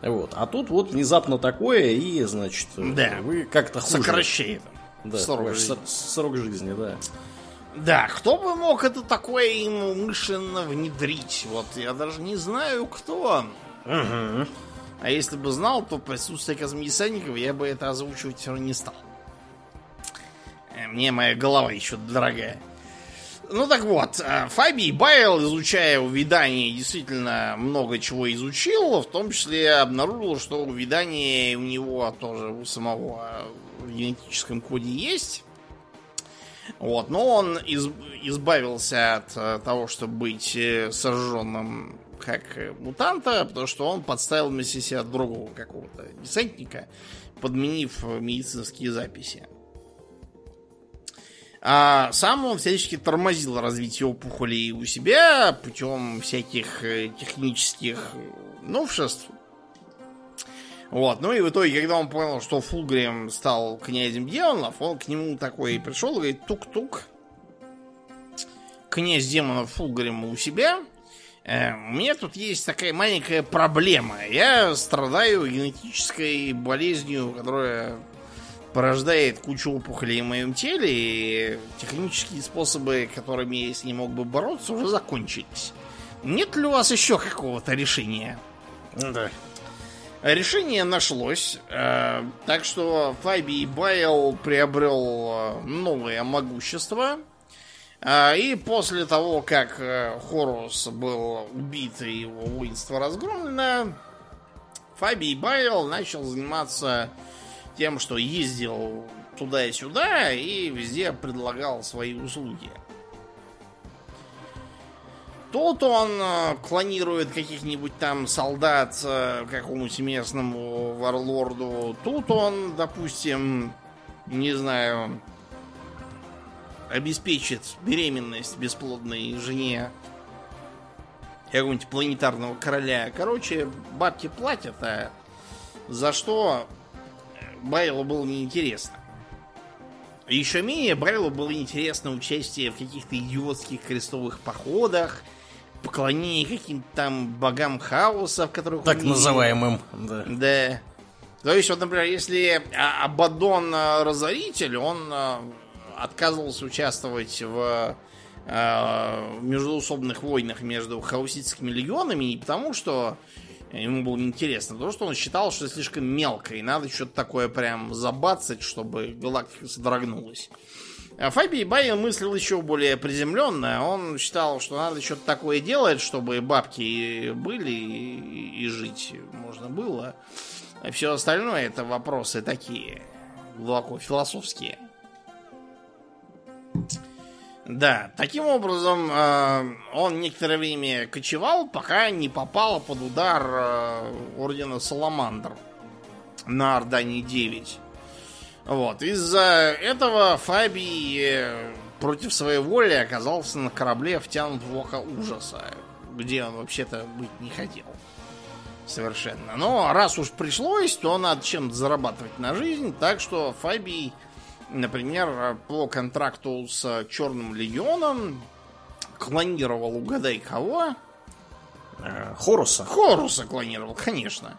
Вот. А тут вот внезапно такое, и, значит, да. вы как-то хуже. Сокращает. Да, срок, жизни. срок жизни, да. Да, кто бы мог это такое им умышленно внедрить? Вот я даже не знаю, кто. Угу. А если бы знал, то присутствие космодесантников я бы это озвучивать все равно не стал. Э, мне моя голова еще дорогая. Ну так вот, э, Фабий Байл, изучая увядание, действительно много чего изучил, в том числе обнаружил, что увядание у него тоже у самого в генетическом коде есть. Вот, но он из, избавился от э, того, чтобы быть сожженным как мутанта, потому что он подставил вместе себя другого какого-то десантника, подменив медицинские записи. А сам он всячески тормозил развитие опухолей у себя путем всяких э, технических новшеств. Вот, ну и в итоге, когда он понял, что Фулгрим стал князем демонов, он к нему такой пришел и говорит, тук-тук, князь демонов Фулгрим у себя, э, у меня тут есть такая маленькая проблема. Я страдаю генетической болезнью, которая порождает кучу опухолей в моем теле, и технические способы, которыми я с ним мог бы бороться, уже закончились. Нет ли у вас еще какого-то решения? Да. Решение нашлось, э, так что Фаби Байл приобрел э, новое могущество. Э, и после того, как э, Хорус был убит и его воинство разгромлено, Фаби Байл начал заниматься тем, что ездил туда и сюда и везде предлагал свои услуги. Тут он э, клонирует каких-нибудь там солдат э, какому-нибудь местному варлорду. Тут он, допустим, не знаю, обеспечит беременность бесплодной жене какого-нибудь планетарного короля. Короче, бабки платят, а за что Байлу было неинтересно. Еще менее Брайлу было интересно участие в каких-то идиотских крестовых походах, поклонение каким-то там богам хаоса, в которых Так он называемым, да. Да. То есть, вот, например, если А- Абаддон э, Разоритель, он э, отказывался участвовать в э, междуусобных войнах между хауситскими легионами не потому, что ему было неинтересно, потому что он считал, что слишком мелко, и надо что-то такое прям забацать, чтобы галактика содрогнулась. А Фабий Байер мыслил еще более приземленно. Он считал, что надо что-то такое делать, чтобы бабки были и, и жить можно было. А все остальное это вопросы такие глубоко философские. Да, таким образом э, он некоторое время кочевал, пока не попал под удар э, ордена Саламандр на Ордане 9. Вот, из-за этого Фабий э, против своей воли оказался на корабле втянут в око ужаса, где он вообще-то быть не хотел. Совершенно. Но раз уж пришлось, то надо чем-то зарабатывать на жизнь, так что Фабий например, по контракту с Черным Легионом клонировал, угадай кого? Э, Хоруса. Хоруса клонировал, конечно.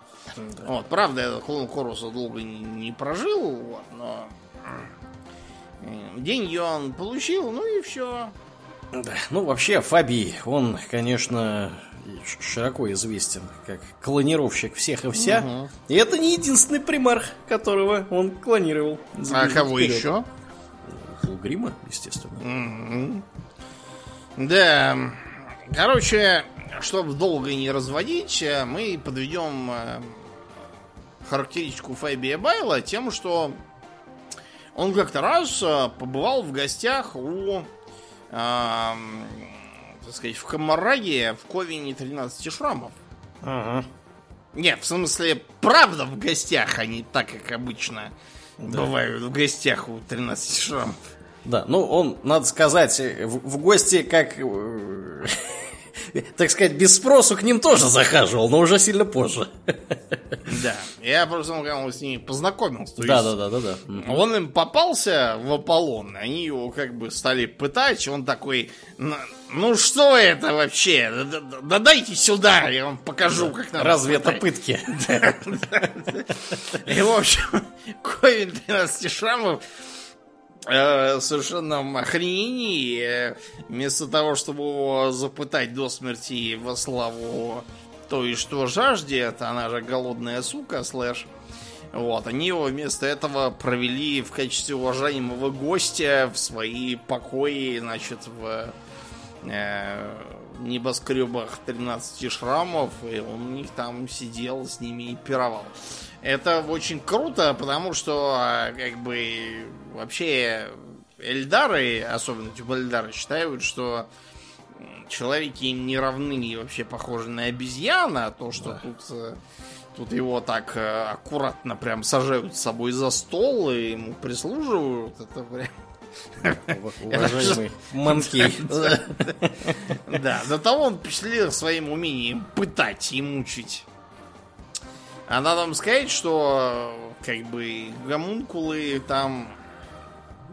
Вот, правда, клон Хоруса долго не, не прожил, вот, но э, деньги он получил, ну и все. Да. Ну, вообще, Фабий, он, конечно, широко известен как клонировщик всех и вся. Мгм. И это не единственный примарх, которого он клонировал. А кого вперед. еще? Фулгрима, естественно. Мгм. Да. Короче, чтобы долго не разводить, э, мы подведем э, характеристику Фабия Байла тем, что он как-то раз э, побывал в гостях у, э, так сказать, в Камараге в Ковине 13 шрамов. Ага. Нет, в смысле, правда в гостях, а не так, как обычно бывают в гостях у 13 шрамов. Да, ну он, надо сказать, в, в гости, как, э, [LAUGHS] так сказать, без спросу к ним тоже захаживал, но уже сильно позже. Да, я просто ну, когда с ними познакомился. Да, да, да, да, да. Он им попался в Аполлон, они его как бы стали пытать, он такой, «Ну- что это вообще? Да, да- да дайте сюда, я вам покажу, как надо Разве это пытать». пытки? [LAUGHS] И, в общем, [LAUGHS] Ковин 12 шрамов э, в совершенном охренении, э, вместо того, чтобы его запытать до смерти во славу той, что жаждет, она же голодная сука, слэш, вот, они его вместо этого провели в качестве уважаемого гостя в свои покои, значит, в небоскребах 13 шрамов, и он у них там сидел с ними и пировал. Это очень круто, потому что, а, как бы, вообще, Эльдары, особенно типа Эльдары, считают, что человеки им не равны и вообще похожи на обезьяна, а то, что тут, э, тут его так э, аккуратно прям сажают с собой за стол и ему прислуживают, это прям... Уважаемый Манкей. [LAUGHS] Да, того он впечатлил своим умением пытать и мучить. А надо вам сказать, что как бы гомункулы там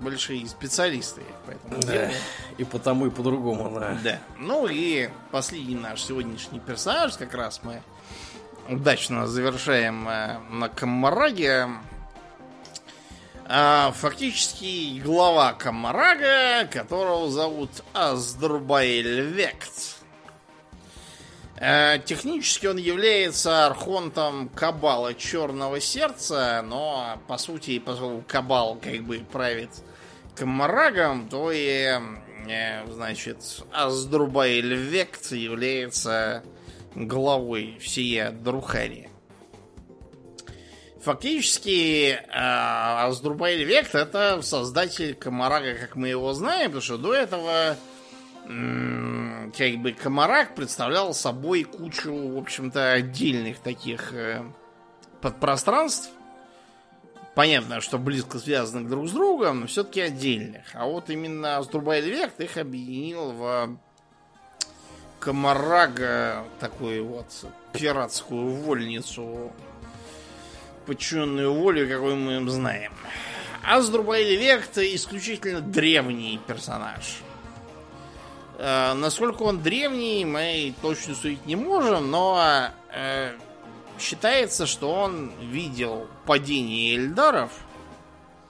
большие специалисты по этому Да. делу. И потому, и по-другому, да. Да. Ну и последний наш сегодняшний персонаж, как раз мы удачно завершаем э, на Камараге. А, фактически глава Камарага, которого зовут. Э, технически он является архонтом Кабала Черного Сердца, но по сути, поскольку Кабал как бы правит Камарагом, то и, э, значит, Аздрубаэль Вект является главой всея Друхари. Фактически, э, Аздрубаэль Вект это создатель Камарага, как мы его знаем, потому что до этого как бы Комарак представлял собой кучу, в общем-то, отдельных таких э, подпространств. Понятно, что близко связанных друг с другом, но все-таки отдельных. А вот именно Аструбайль Вект их объединил в Комарага, такую вот пиратскую вольницу, подчиненную воле, какой мы им знаем. Аздрубайль Вект исключительно древний персонаж. Э, насколько он древний, мы точно судить не можем, но э, считается, что он видел падение Эльдаров.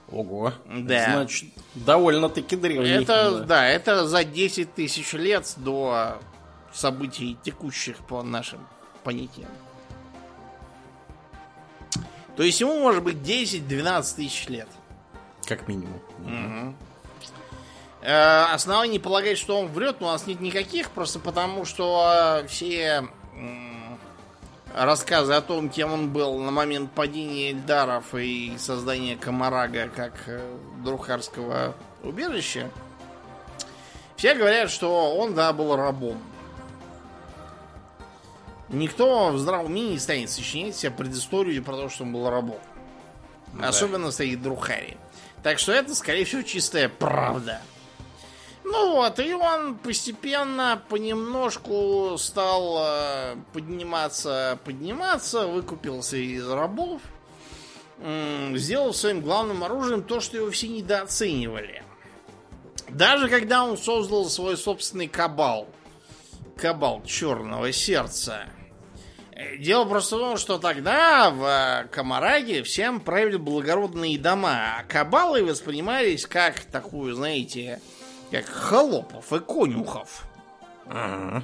Ого. Да. Значит, довольно-таки древний. Это, да. да, это за 10 тысяч лет до событий текущих по нашим понятиям. То есть ему может быть 10-12 тысяч лет. Как минимум. Угу. Э, оснований полагать, что он врет, у нас нет никаких, просто потому что э, все рассказы о том, кем он был на момент падения Эльдаров и создания Камарага как э, Друхарского убежища, все говорят, что он, да, был рабом. Никто в здравом уме не станет сочинять себе предысторию про то, что он был рабом. Да. Особенно среди Друхари. Так что это, скорее всего, чистая правда. Ну вот, и он постепенно, понемножку стал э, подниматься, подниматься, выкупился из рабов, сделал своим главным оружием то, что его все недооценивали. Даже когда он создал свой собственный кабал, кабал черного сердца, Дело просто в том, что тогда в э, Камараге всем правили благородные дома, а кабалы воспринимались как такую, знаете, как холопов и конюхов. Ага.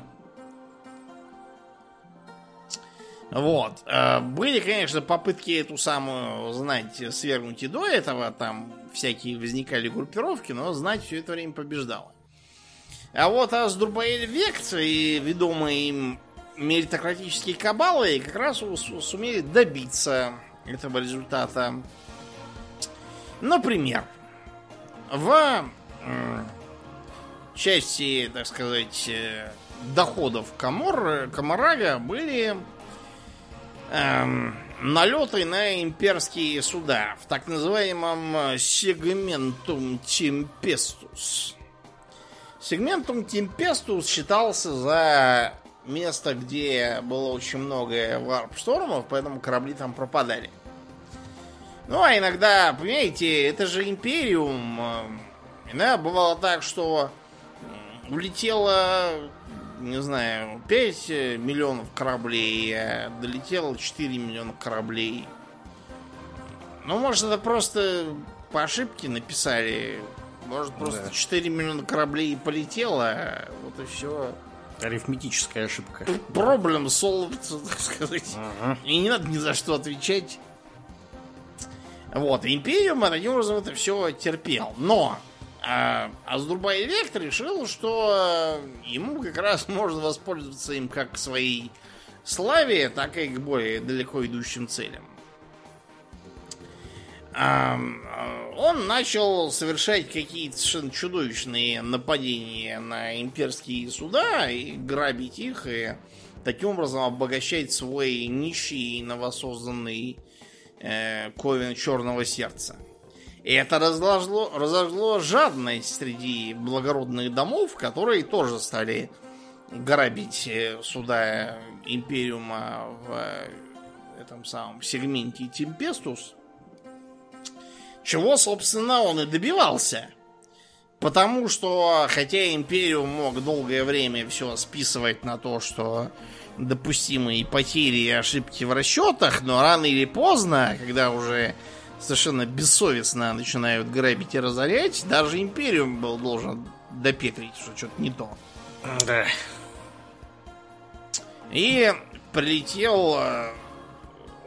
Вот. Э, были, конечно, попытки эту самую знать свергнуть и до этого. Там всякие возникали группировки, но знать все это время побеждала. А вот Аздурбаэль Вект и ведомые им меритократические кабалы как раз сумели добиться этого результата. Например, в части, так сказать, э, доходов Камор, Камарага были эм, налеты на имперские суда в так называемом сегментум Темпестус. Сегментум Темпестус считался за место, где было очень много варп-штормов, поэтому корабли там пропадали. Ну, а иногда, понимаете, это же Империум. Иногда бывало так, что улетело, не знаю, 5 миллионов кораблей, а долетело 4 миллиона кораблей. Ну, может, это просто по ошибке написали. Может, просто да. 4 миллиона кораблей полетело, а вот и все. Арифметическая ошибка. Проблем solved, так сказать. Ага. И не надо ни за что отвечать. Вот, Империум таким образом это все терпел. Но а Аздурбай Вект решил, что ему как раз [LAUGHS] можно воспользоваться им как к своей славе, так и к более далеко идущим целям. А, он начал совершать какие-то совершенно чудовищные нападения на имперские суда и грабить их, и таким образом обогащать свой нищий новосозданный э, ковен черного сердца. И это разожгло, разожгло жадность среди благородных домов, которые тоже стали грабить э, суда Империума в э, этом самом сегменте Темпестус. Чего, собственно, он и добивался. Потому что, хотя Империум мог долгое время все списывать на то, что допустимые потери и ошибки в расчетах, но рано или поздно, когда уже совершенно бессовестно начинают грабить и разорять, даже Империум был должен допетрить, что что-то не то. Да. И прилетел э,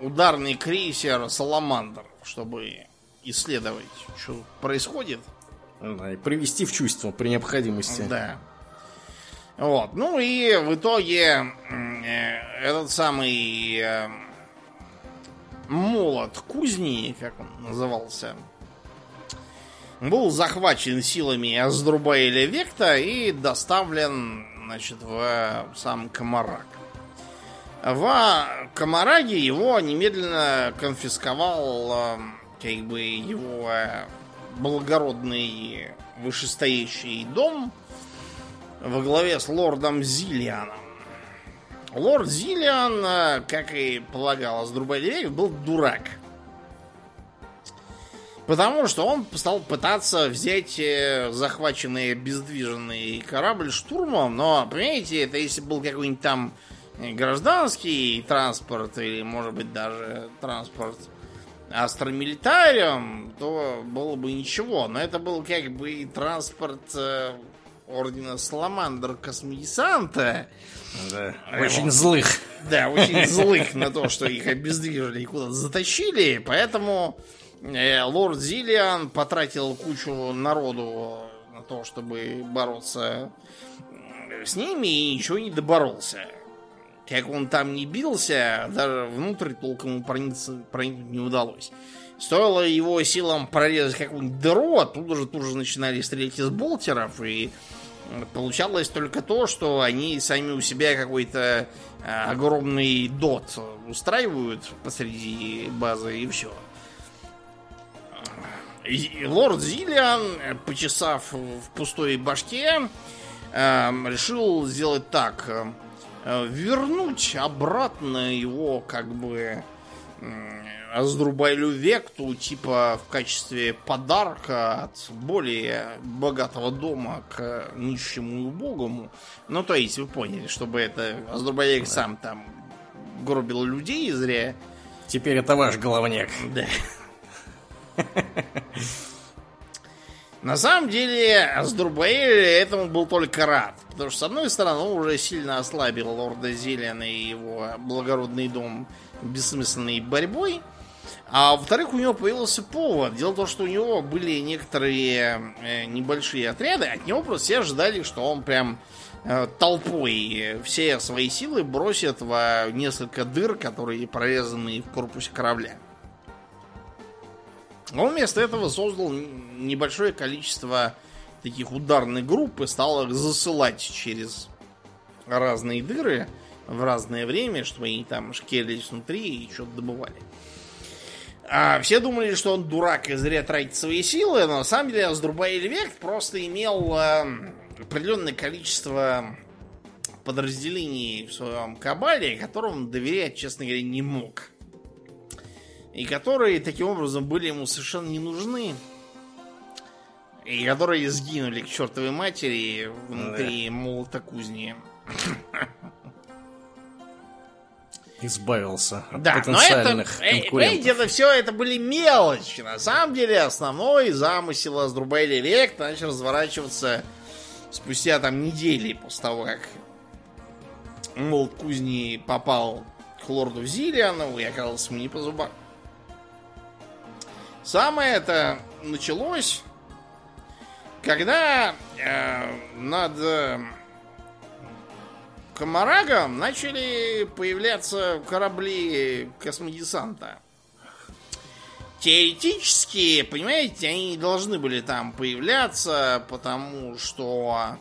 ударный крейсер Саламандр, чтобы исследовать, что происходит. Да, и привести в чувство при необходимости. Да. Вот. Ну и в итоге э, этот самый э, молот кузни, как он назывался, был захвачен силами Аздрубаэля Векта и доставлен значит, в сам Комарак. В Комараге его немедленно конфисковал э, как бы его благородный вышестоящий дом во главе с лордом Зилианом. Лорд Зилиан, э, как и полагалось Друбалевек, был дурак. Потому что он стал пытаться взять э, захваченный обездвиженный корабль штурмом, но, понимаете, это если был какой-нибудь там гражданский транспорт или, может быть, даже транспорт астромилитарием, то было бы ничего. Но это был как бы транспорт э, ордена Саламандр Космодесанта. Да, очень злых. Да, очень [LAUGHS] злых на то, что их обездвижили и куда-то затащили. Поэтому э, лорд Зилиан потратил кучу народу на то, чтобы бороться с ними, и ничего не доборолся. Как он там не бился, даже внутрь толком проникнуть, проникнуть не удалось. Стоило его силам прорезать какую-нибудь дыру, оттуда же тут же начинали стрелять из болтеров, и получалось только то, что они сами у себя какой-то а, огромный дот устраивают посреди базы, и все. Лорд Зилиан, почесав в пустой башке, решил сделать так вернуть обратно его как бы Аздрубайлю Векту, типа в качестве подарка от более богатого дома к нищему и убогому. Ну, то есть, вы поняли, чтобы это Аздрубайлек да. сам там гробил людей зря. Теперь это ваш головняк. Да. [LAUGHS] На самом деле, Аздурбаэль этому был только рад. Потому что, с одной стороны, он уже сильно ослабил лорда Зелена и его благородный дом бессмысленной борьбой. А во-вторых, у него появился повод. Дело в том, что у него были некоторые э, небольшие отряды. От него просто все ожидали, что он прям э, толпой все свои силы бросит в несколько дыр, которые прорезаны в корпусе корабля. Он вместо этого создал небольшое количество таких ударных групп и стал их засылать через разные дыры в разное время, чтобы они там шкелились внутри и что-то добывали. А все думали, что он дурак и зря тратит свои силы, но на самом деле Аздурбаэль Вект просто имел э, определенное количество подразделений в своем кабале, которым доверять, честно говоря, не мог и которые таким образом были ему совершенно не нужны, и которые сгинули к чертовой матери внутри да. молота кузни. Избавился от да, потенциальных но это, конкурентов. это все это были мелочи. На самом деле основной замысел Аздрубайля Век начал разворачиваться спустя там недели после того, как молот кузни попал к лорду Зилиану и оказался ему не по зубам. Самое это началось, когда э, над э, Комарагом начали появляться корабли космодесанта. Теоретически, понимаете, они не должны были там появляться, потому что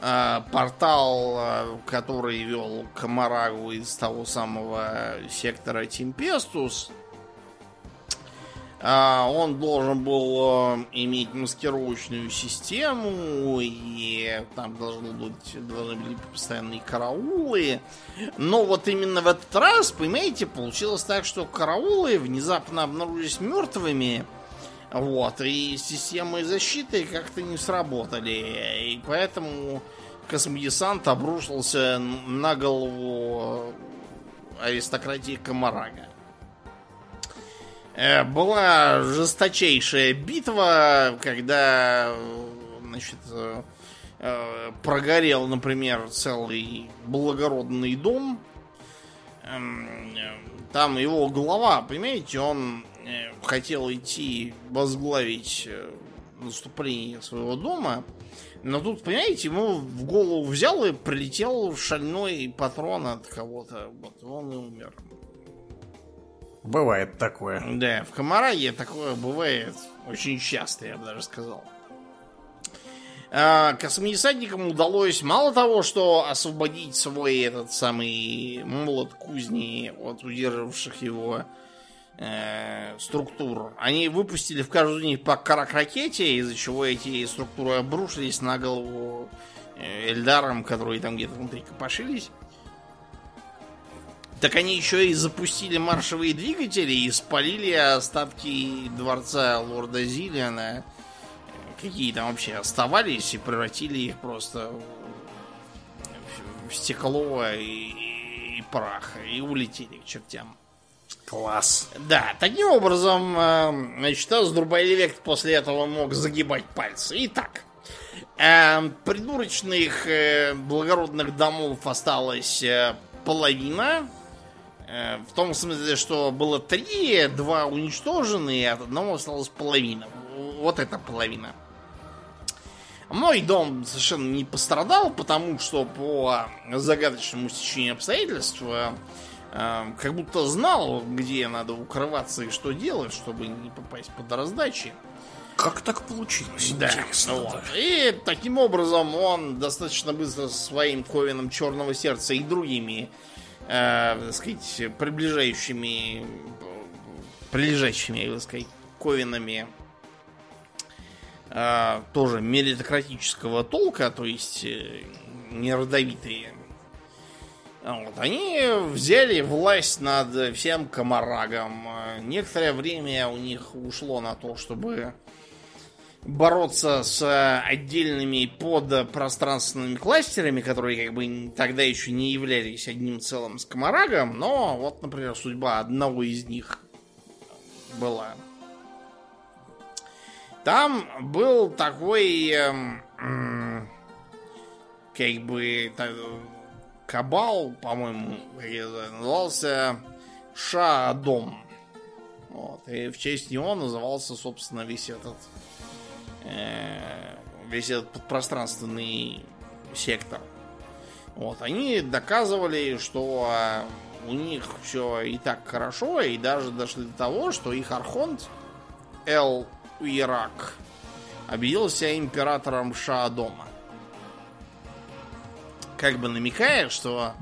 э, портал, э, который вел Комарагу из того самого сектора Тимпестус, а, он должен был э, иметь маскировочную систему, и там должны быть, должны были постоянные караулы. Но вот именно в этот раз, понимаете, получилось так, что караулы внезапно обнаружились мертвыми. Вот, и системы защиты как-то не сработали. И поэтому космодесант обрушился на голову аристократии Комарага. Э, была жесточайшая битва, когда значит, э, прогорел, например, целый благородный дом. Эм, э, там его глава, понимаете, он э, хотел идти возглавить э, наступление своего дома. Но тут, понимаете, ему в голову взял и прилетел шальной патрон от кого-то. Вот он и умер. Бывает такое. Да, в Камараге такое бывает очень часто, я бы даже сказал. А, космодесантникам удалось мало того, что освободить свой этот самый молот кузни от удерживавших его э, структур. Они выпустили в каждую из них по карак-ракете, из-за чего эти структуры обрушились на голову э, Эльдарам, которые там где-то внутри копошились. Так они еще и запустили маршевые двигатели и спалили остатки дворца лорда Зиллиана. Какие там вообще оставались и превратили их просто в, стекло и, и прах. И улетели к чертям. Класс. Да, таким образом, э, значит, Аздурбайлевект после этого мог загибать пальцы. Итак, э, придурочных э, благородных домов осталось э, половина. Э, в том смысле, что было три, два уничтожены, и от одного осталась половина. Вот эта половина. Мой дом совершенно не пострадал, потому что по загадочному стечению обстоятельств э, как будто знал, где надо укрываться и что делать, чтобы не попасть под раздачи. Как так получилось? Да. Интересно, Вот. да. И таким образом он достаточно быстро своим ковеном черного сердца и другими, э, так сказать, приближающими, прилежащими, так сказать, ковенами э, тоже меритократического толка, то есть э, неродовитые. Вот, они взяли власть над всем Комарагом. Некоторое время у них ушло на то, чтобы бороться с э, отдельными подпространственными кластерами, которые как бы тогда еще не являлись одним целым с Комарагом, но вот, например, судьба одного из них была. Там был такой эм, как бы та- кабал, по-моему, назывался Шаадом. Вот, и в честь него назывался, собственно, весь этот весь этот подпространственный сектор. Вот, они доказывали, что э, у них все и так хорошо, и даже дошли до того, что их архонт Эл Ирак объявил себя императором Шаадома. Как бы намекая, что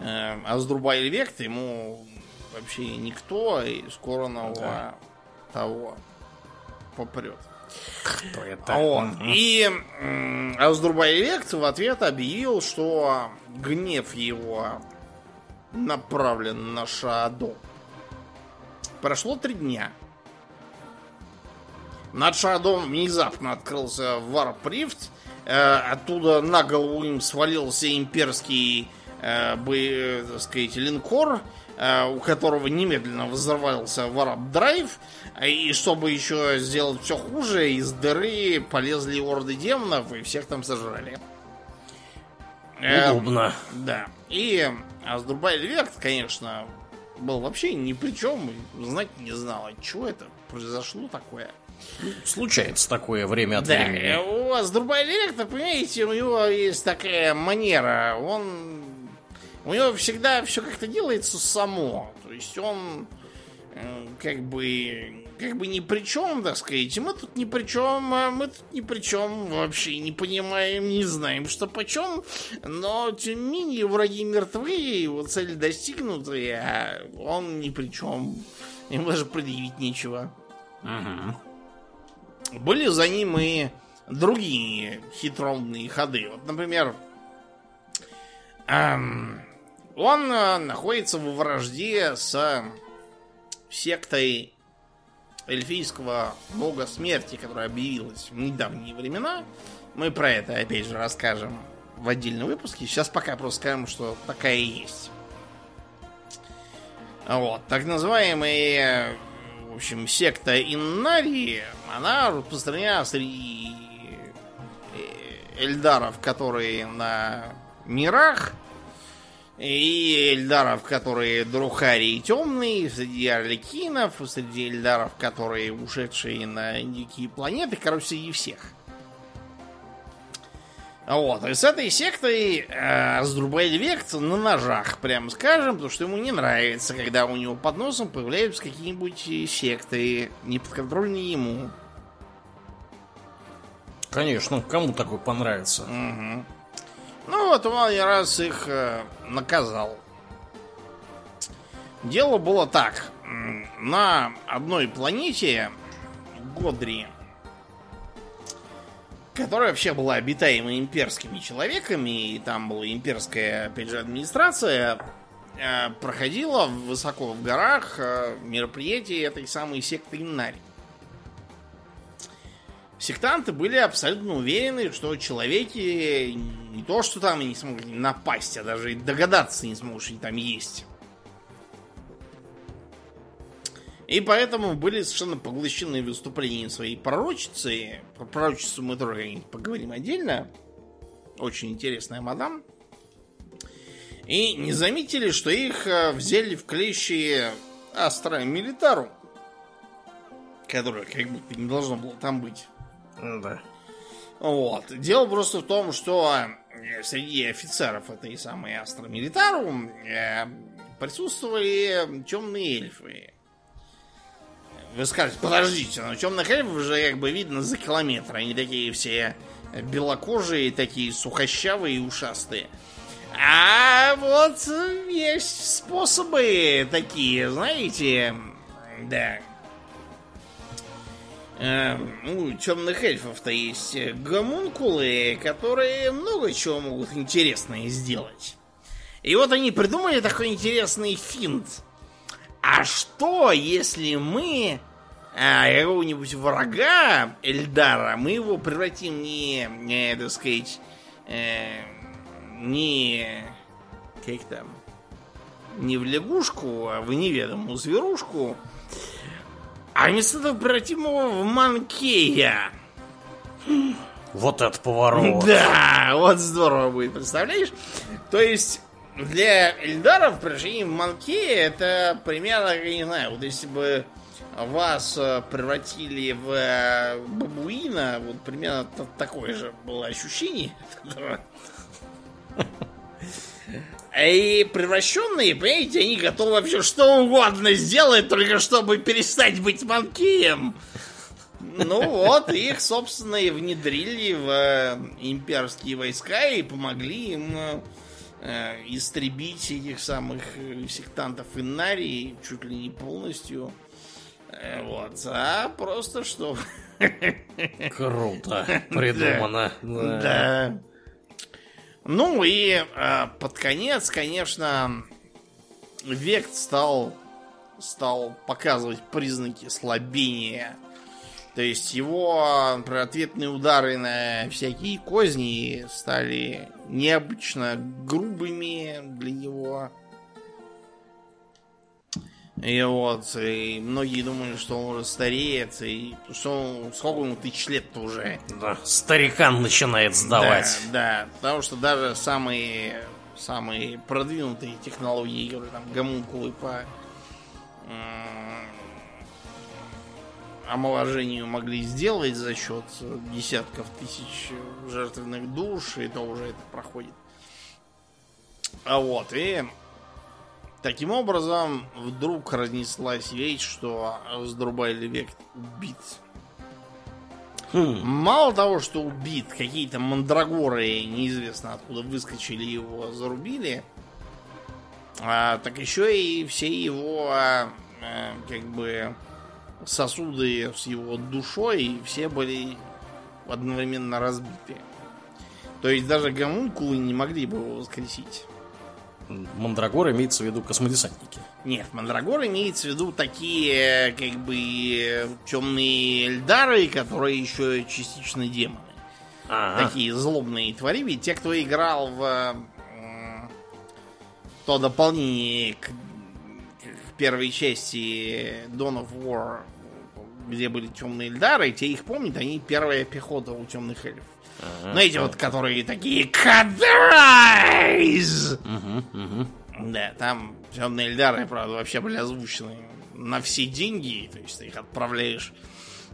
э, Аздрубайль Вект ему вообще никто, и скоро нового Да. того попрет. Кто это? Мгм. И м, Аздурбайлект в ответ объявил, что гнев его направлен на Шаадо. Прошло три дня. Над Шаадом внезапно открылся warp rift. Э, оттуда на голову им свалился имперский э, бы, так сказать, линкор, э, у которого немедленно взорвался warp drive. И чтобы еще сделать все хуже, из дыры полезли орды демонов и всех там сожрали. Эм, Удобно. да. И Аздурбайль Верт, конечно, был вообще ни при чем. Знать не знал, от чего это произошло такое. Случается такое время от Да, времени. э, у вас Верта, понимаете, у него есть такая манера. Он... У него всегда все как-то делается само. То есть он э, как бы как бы ни при чем, так сказать. И Мы тут ни при чем, а мы тут ни при чем вообще не понимаем, не знаем, что почем. Но тем не менее враги мертвы, его цель достигнута, а он ни при чем. Ему даже предъявить нечего. Мгм. Были за ним и другие хитроумные ходы. Вот, например, эм, он э, находится в вражде с сектой эльфийского бога смерти, которая объявилась в недавние времена. Мы про это, опять же, расскажем в отдельном выпуске. Сейчас пока просто скажем, что такая и есть. Вот, так называемая, в общем, секта Иннари, она распространена среди эльдаров, которые на мирах, и эльдаров, которые друхари и темные, среди орликинов, среди эльдаров, которые ушедшие на дикие планеты, короче, среди всех. Вот, и с этой сектой э, Аздрубайль Вект на ножах, прям скажем, потому что ему не нравится, когда у него под носом появляются какие-нибудь секты, неподконтрольные ему. Конечно, кому такой понравится? Угу. Ну вот он один раз их э, наказал. Дело было так. На одной планете, Годри, которая вообще была обитаема имперскими человеками, и там была имперская, опять же, администрация, э, проходила высоко в горах э, мероприятие этой самой секты Иннари. Сектанты были абсолютно уверены, что человеки не то, что там не смогут напасть, а даже и догадаться не смогут, что они там есть. И поэтому были совершенно поглощены выступлением своей пророчицы. Про пророчицу мы тоже поговорим отдельно. Очень интересная мадам. И не заметили, что их э, взяли в клещи Астра Милитару. Которая как будто не должно было там быть. Да. Вот. Дело просто в том, что э, среди офицеров этой самой Астра Милитару э, присутствовали темные эльфы. Вы скажете, подождите, но темных эльфов уже как бы видно за километр. Они такие все белокожие, такие сухощавые и ушастые. А вот есть способы такие, знаете, да. Э, у темных эльфов-то есть гомункулы, которые много чего могут интересное сделать. И вот они придумали такой интересный финт – а что, если мы а, какого-нибудь врага Эльдара, мы его превратим не, не так сказать, э, не как там, не в лягушку, а в неведомую зверушку, а превратим его в Манкея. Вот это поворот. [LAUGHS] Да, вот здорово будет, представляешь? То есть для Эльдаров превращение в Манке это примерно, я не знаю, вот если бы вас э, превратили в э, бабуина, вот примерно такое же было ощущение. [LAUGHS] [LAUGHS] И превращенные, понимаете, они готовы вообще что угодно сделать, только чтобы перестать быть манкием. Ну вот, их, собственно, и внедрили в э, имперские войска и помогли им э, истребить этих самых э, сектантов Иннарии чуть ли не полностью. Вот, а просто что... Круто [LAUGHS] придумано. Да. да. Ну и э, под конец, конечно, Вект стал стал показывать признаки слабения то есть его например, ответные удары на всякие козни стали необычно грубыми для него. И вот, и многие думали, что он уже стареет, и что он, сколько ему тысяч лет-то уже. Да, старикан начинает сдавать. Да, да, потому что даже самые, самые продвинутые технологии, там, гомункулы по омоложению могли сделать за счет десятков тысяч жертвенных душ, и то уже это проходит. А вот, и таким образом вдруг разнеслась вещь, что Аздрубайль век убит. Хм. Мало того, что убит, какие-то мандрагоры неизвестно откуда выскочили его зарубили, а, так еще и все его а, а, как бы сосуды с его душой все были одновременно разбиты. То есть даже гомункулы не могли бы его воскресить. Мандрагор имеется в виду космодесантники. Нет, Мандрагор имеется в виду такие, как бы, темные эльдары, которые еще частично демоны. А-а. Такие злобные твари. Ведь те, кто играл в то дополнение к, к первой части Dawn of War где были темные Эльдары, те их помнят, они первая пехота у темных эльфов. Ага, ну, эти вот, которые такие Кадрайз! Да, там темные Эльдары, правда, вообще были озвучены на все деньги, то есть ты их отправляешь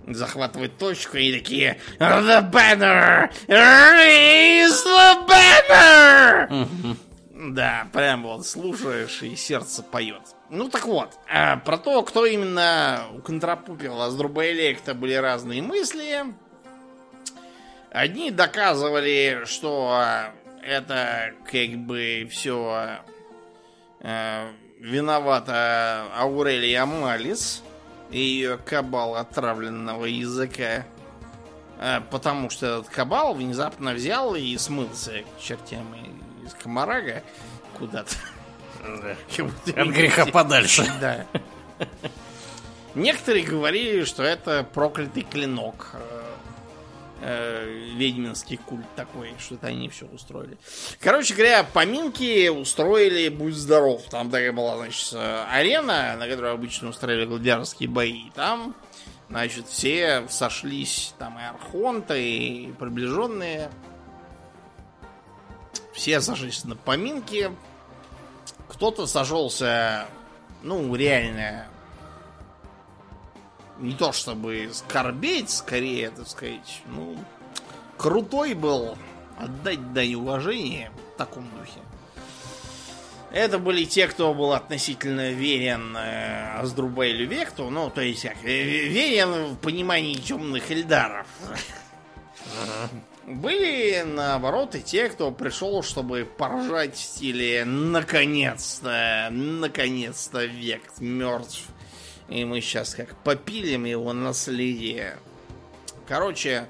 захватывать точку и такие The banner! Raise the banner! Да, прям вот слушаешь и сердце поет. Ну так вот, а про то, кто именно контрапупил Аздруба были разные мысли. Одни доказывали, что это как бы все э, виновата Аурелия Малис и ее кабал отравленного языка. Э, потому что этот кабал внезапно взял и смылся к чертям из Комарага куда-то. Да. [LAUGHS] От греха подальше. [LAUGHS] Да. Некоторые говорили, что это проклятый клинок. Э, э, ведьминский культ такой, что-то они все устроили. Короче говоря, поминки устроили «Будь здоров». Там такая была, значит, арена, на которой обычно устраивали гладиаторские бои. Там, значит, все сошлись, там и архонты, и приближенные. Все сошлись на поминки. Кто-то сошелся, ну, реально не то чтобы скорбеть, скорее, так сказать, ну, крутой был, отдать дань уважения в таком духе. Это были те, кто был относительно верен э, Аздрубайлю Векту, ну, то есть, как, э, верен в понимании темных эльдаров. Были, наоборот, и те, кто пришел, чтобы поражать в стиле «Наконец-то! Наконец-то Вект мертв!» И мы сейчас как попилим его наследие. Короче,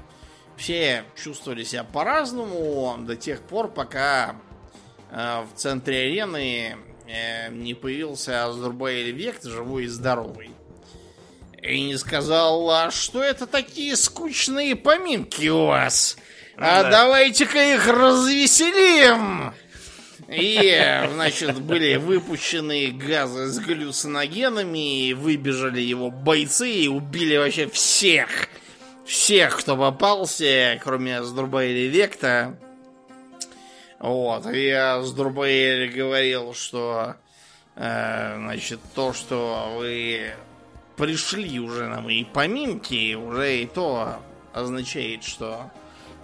все чувствовали себя по-разному до тех пор, пока э, в центре арены э, не появился Азурбаэль Вект, живой и здоровый. И не сказал, а что это такие скучные поминки у вас? А да. давайте-ка их развеселим! И, значит, были выпущены газы с галлюциногенами, и выбежали его бойцы и убили вообще всех. Всех, кто попался, кроме Аздурбаэля Векта. Вот, и Аздурбаэль говорил, что, э, значит, то, что вы пришли уже на мои поминки, уже и то означает, что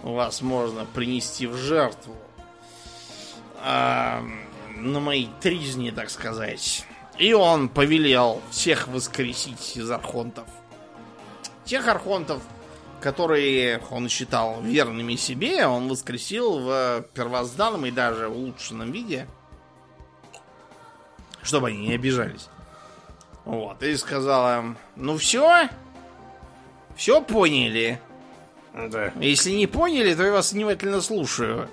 вас можно принести в жертву э, на моей тризне, так сказать. И он повелел всех воскресить из архонтов. Тех архонтов, которые он считал верными себе, он воскресил в первозданном и даже улучшенном виде, чтобы они не обижались. Вот, и сказал им, ну все, все поняли. Да. Если не поняли, то я вас внимательно слушаю.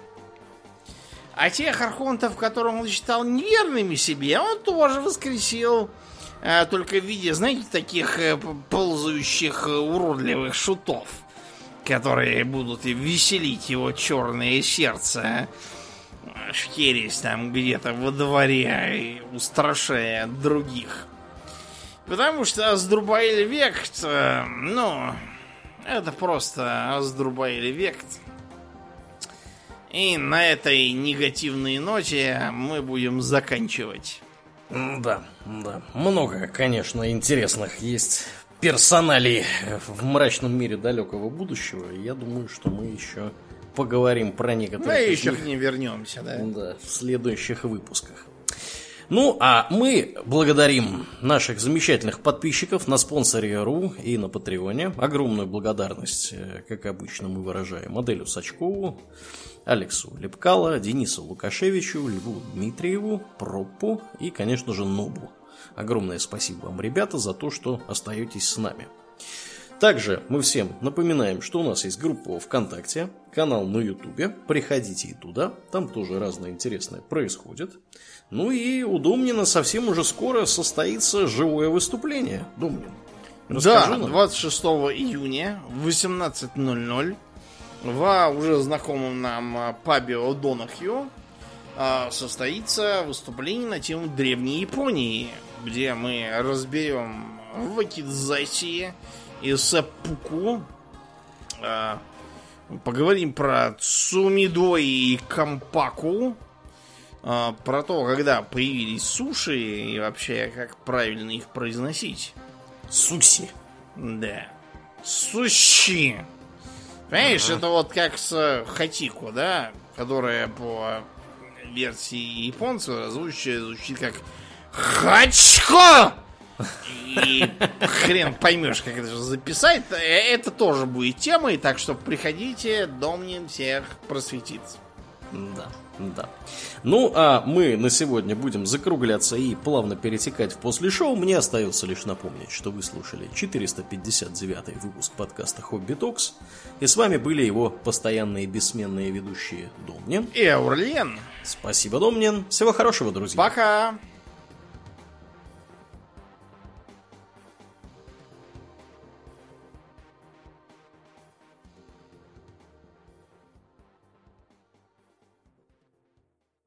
А тех архонтов, которым он считал неверными себе, он тоже воскресил. А, только в виде, знаете, таких э, ползающих э, уродливых шутов, которые будут веселить его черное сердце, шкерясь там где-то во дворе, устрашая других. Потому что Аздрубаэль Вект, э, ну, это просто Аздрубаэль Вект – и на этой негативной ноте мы будем заканчивать. Да, да. Много, конечно, интересных есть персоналей в мрачном мире далекого будущего. Я думаю, что мы еще поговорим про некоторые. Да, еще к ним вернемся, да. Да, в следующих выпусках. Ну, а мы благодарим наших замечательных подписчиков на спонсоре.ру и на Патреоне. Огромную благодарность, э, как обычно, мы выражаем моделю Сачкову, Алексу Лепкало, Денису Лукашевичу, Льву Дмитриеву, Проппу и, конечно же, Нобу. Огромное спасибо вам, ребята, за то, что остаетесь с нами. Также мы всем напоминаем, что у нас есть группа ВКонтакте, канал на Ютубе. Приходите и туда, там тоже разное интересное происходит. Ну и у Домнина совсем уже скоро состоится живое выступление. Домнин, да, нам. 26 июня в 18.00 в уже знакомом нам а, пабе О'Донахью состоится выступление на тему Древней Японии, где мы разберем вакидзаси и сэппуку. А, поговорим про Цумидо и Кампаку. А, про то, когда появились суши и вообще как правильно их произносить. Суси. Да. Сущи. Понимаешь, ага. это вот как с Хатику, да? Которая по версии японцев звучит, звучит как Хачко! И хрен поймешь, как это же записать. Э, это тоже будет темой, так что приходите, Домнин всех просветит. Да. Да. Ну, а мы на сегодня будем закругляться и плавно перетекать в после шоу. Мне остается лишь напомнить, что вы слушали 459 выпуск подкаста Хобби Токс. И с вами были его постоянные бессменные ведущие Домнин и Аурлен. Спасибо, Домнин. Всего хорошего, друзья. Пока.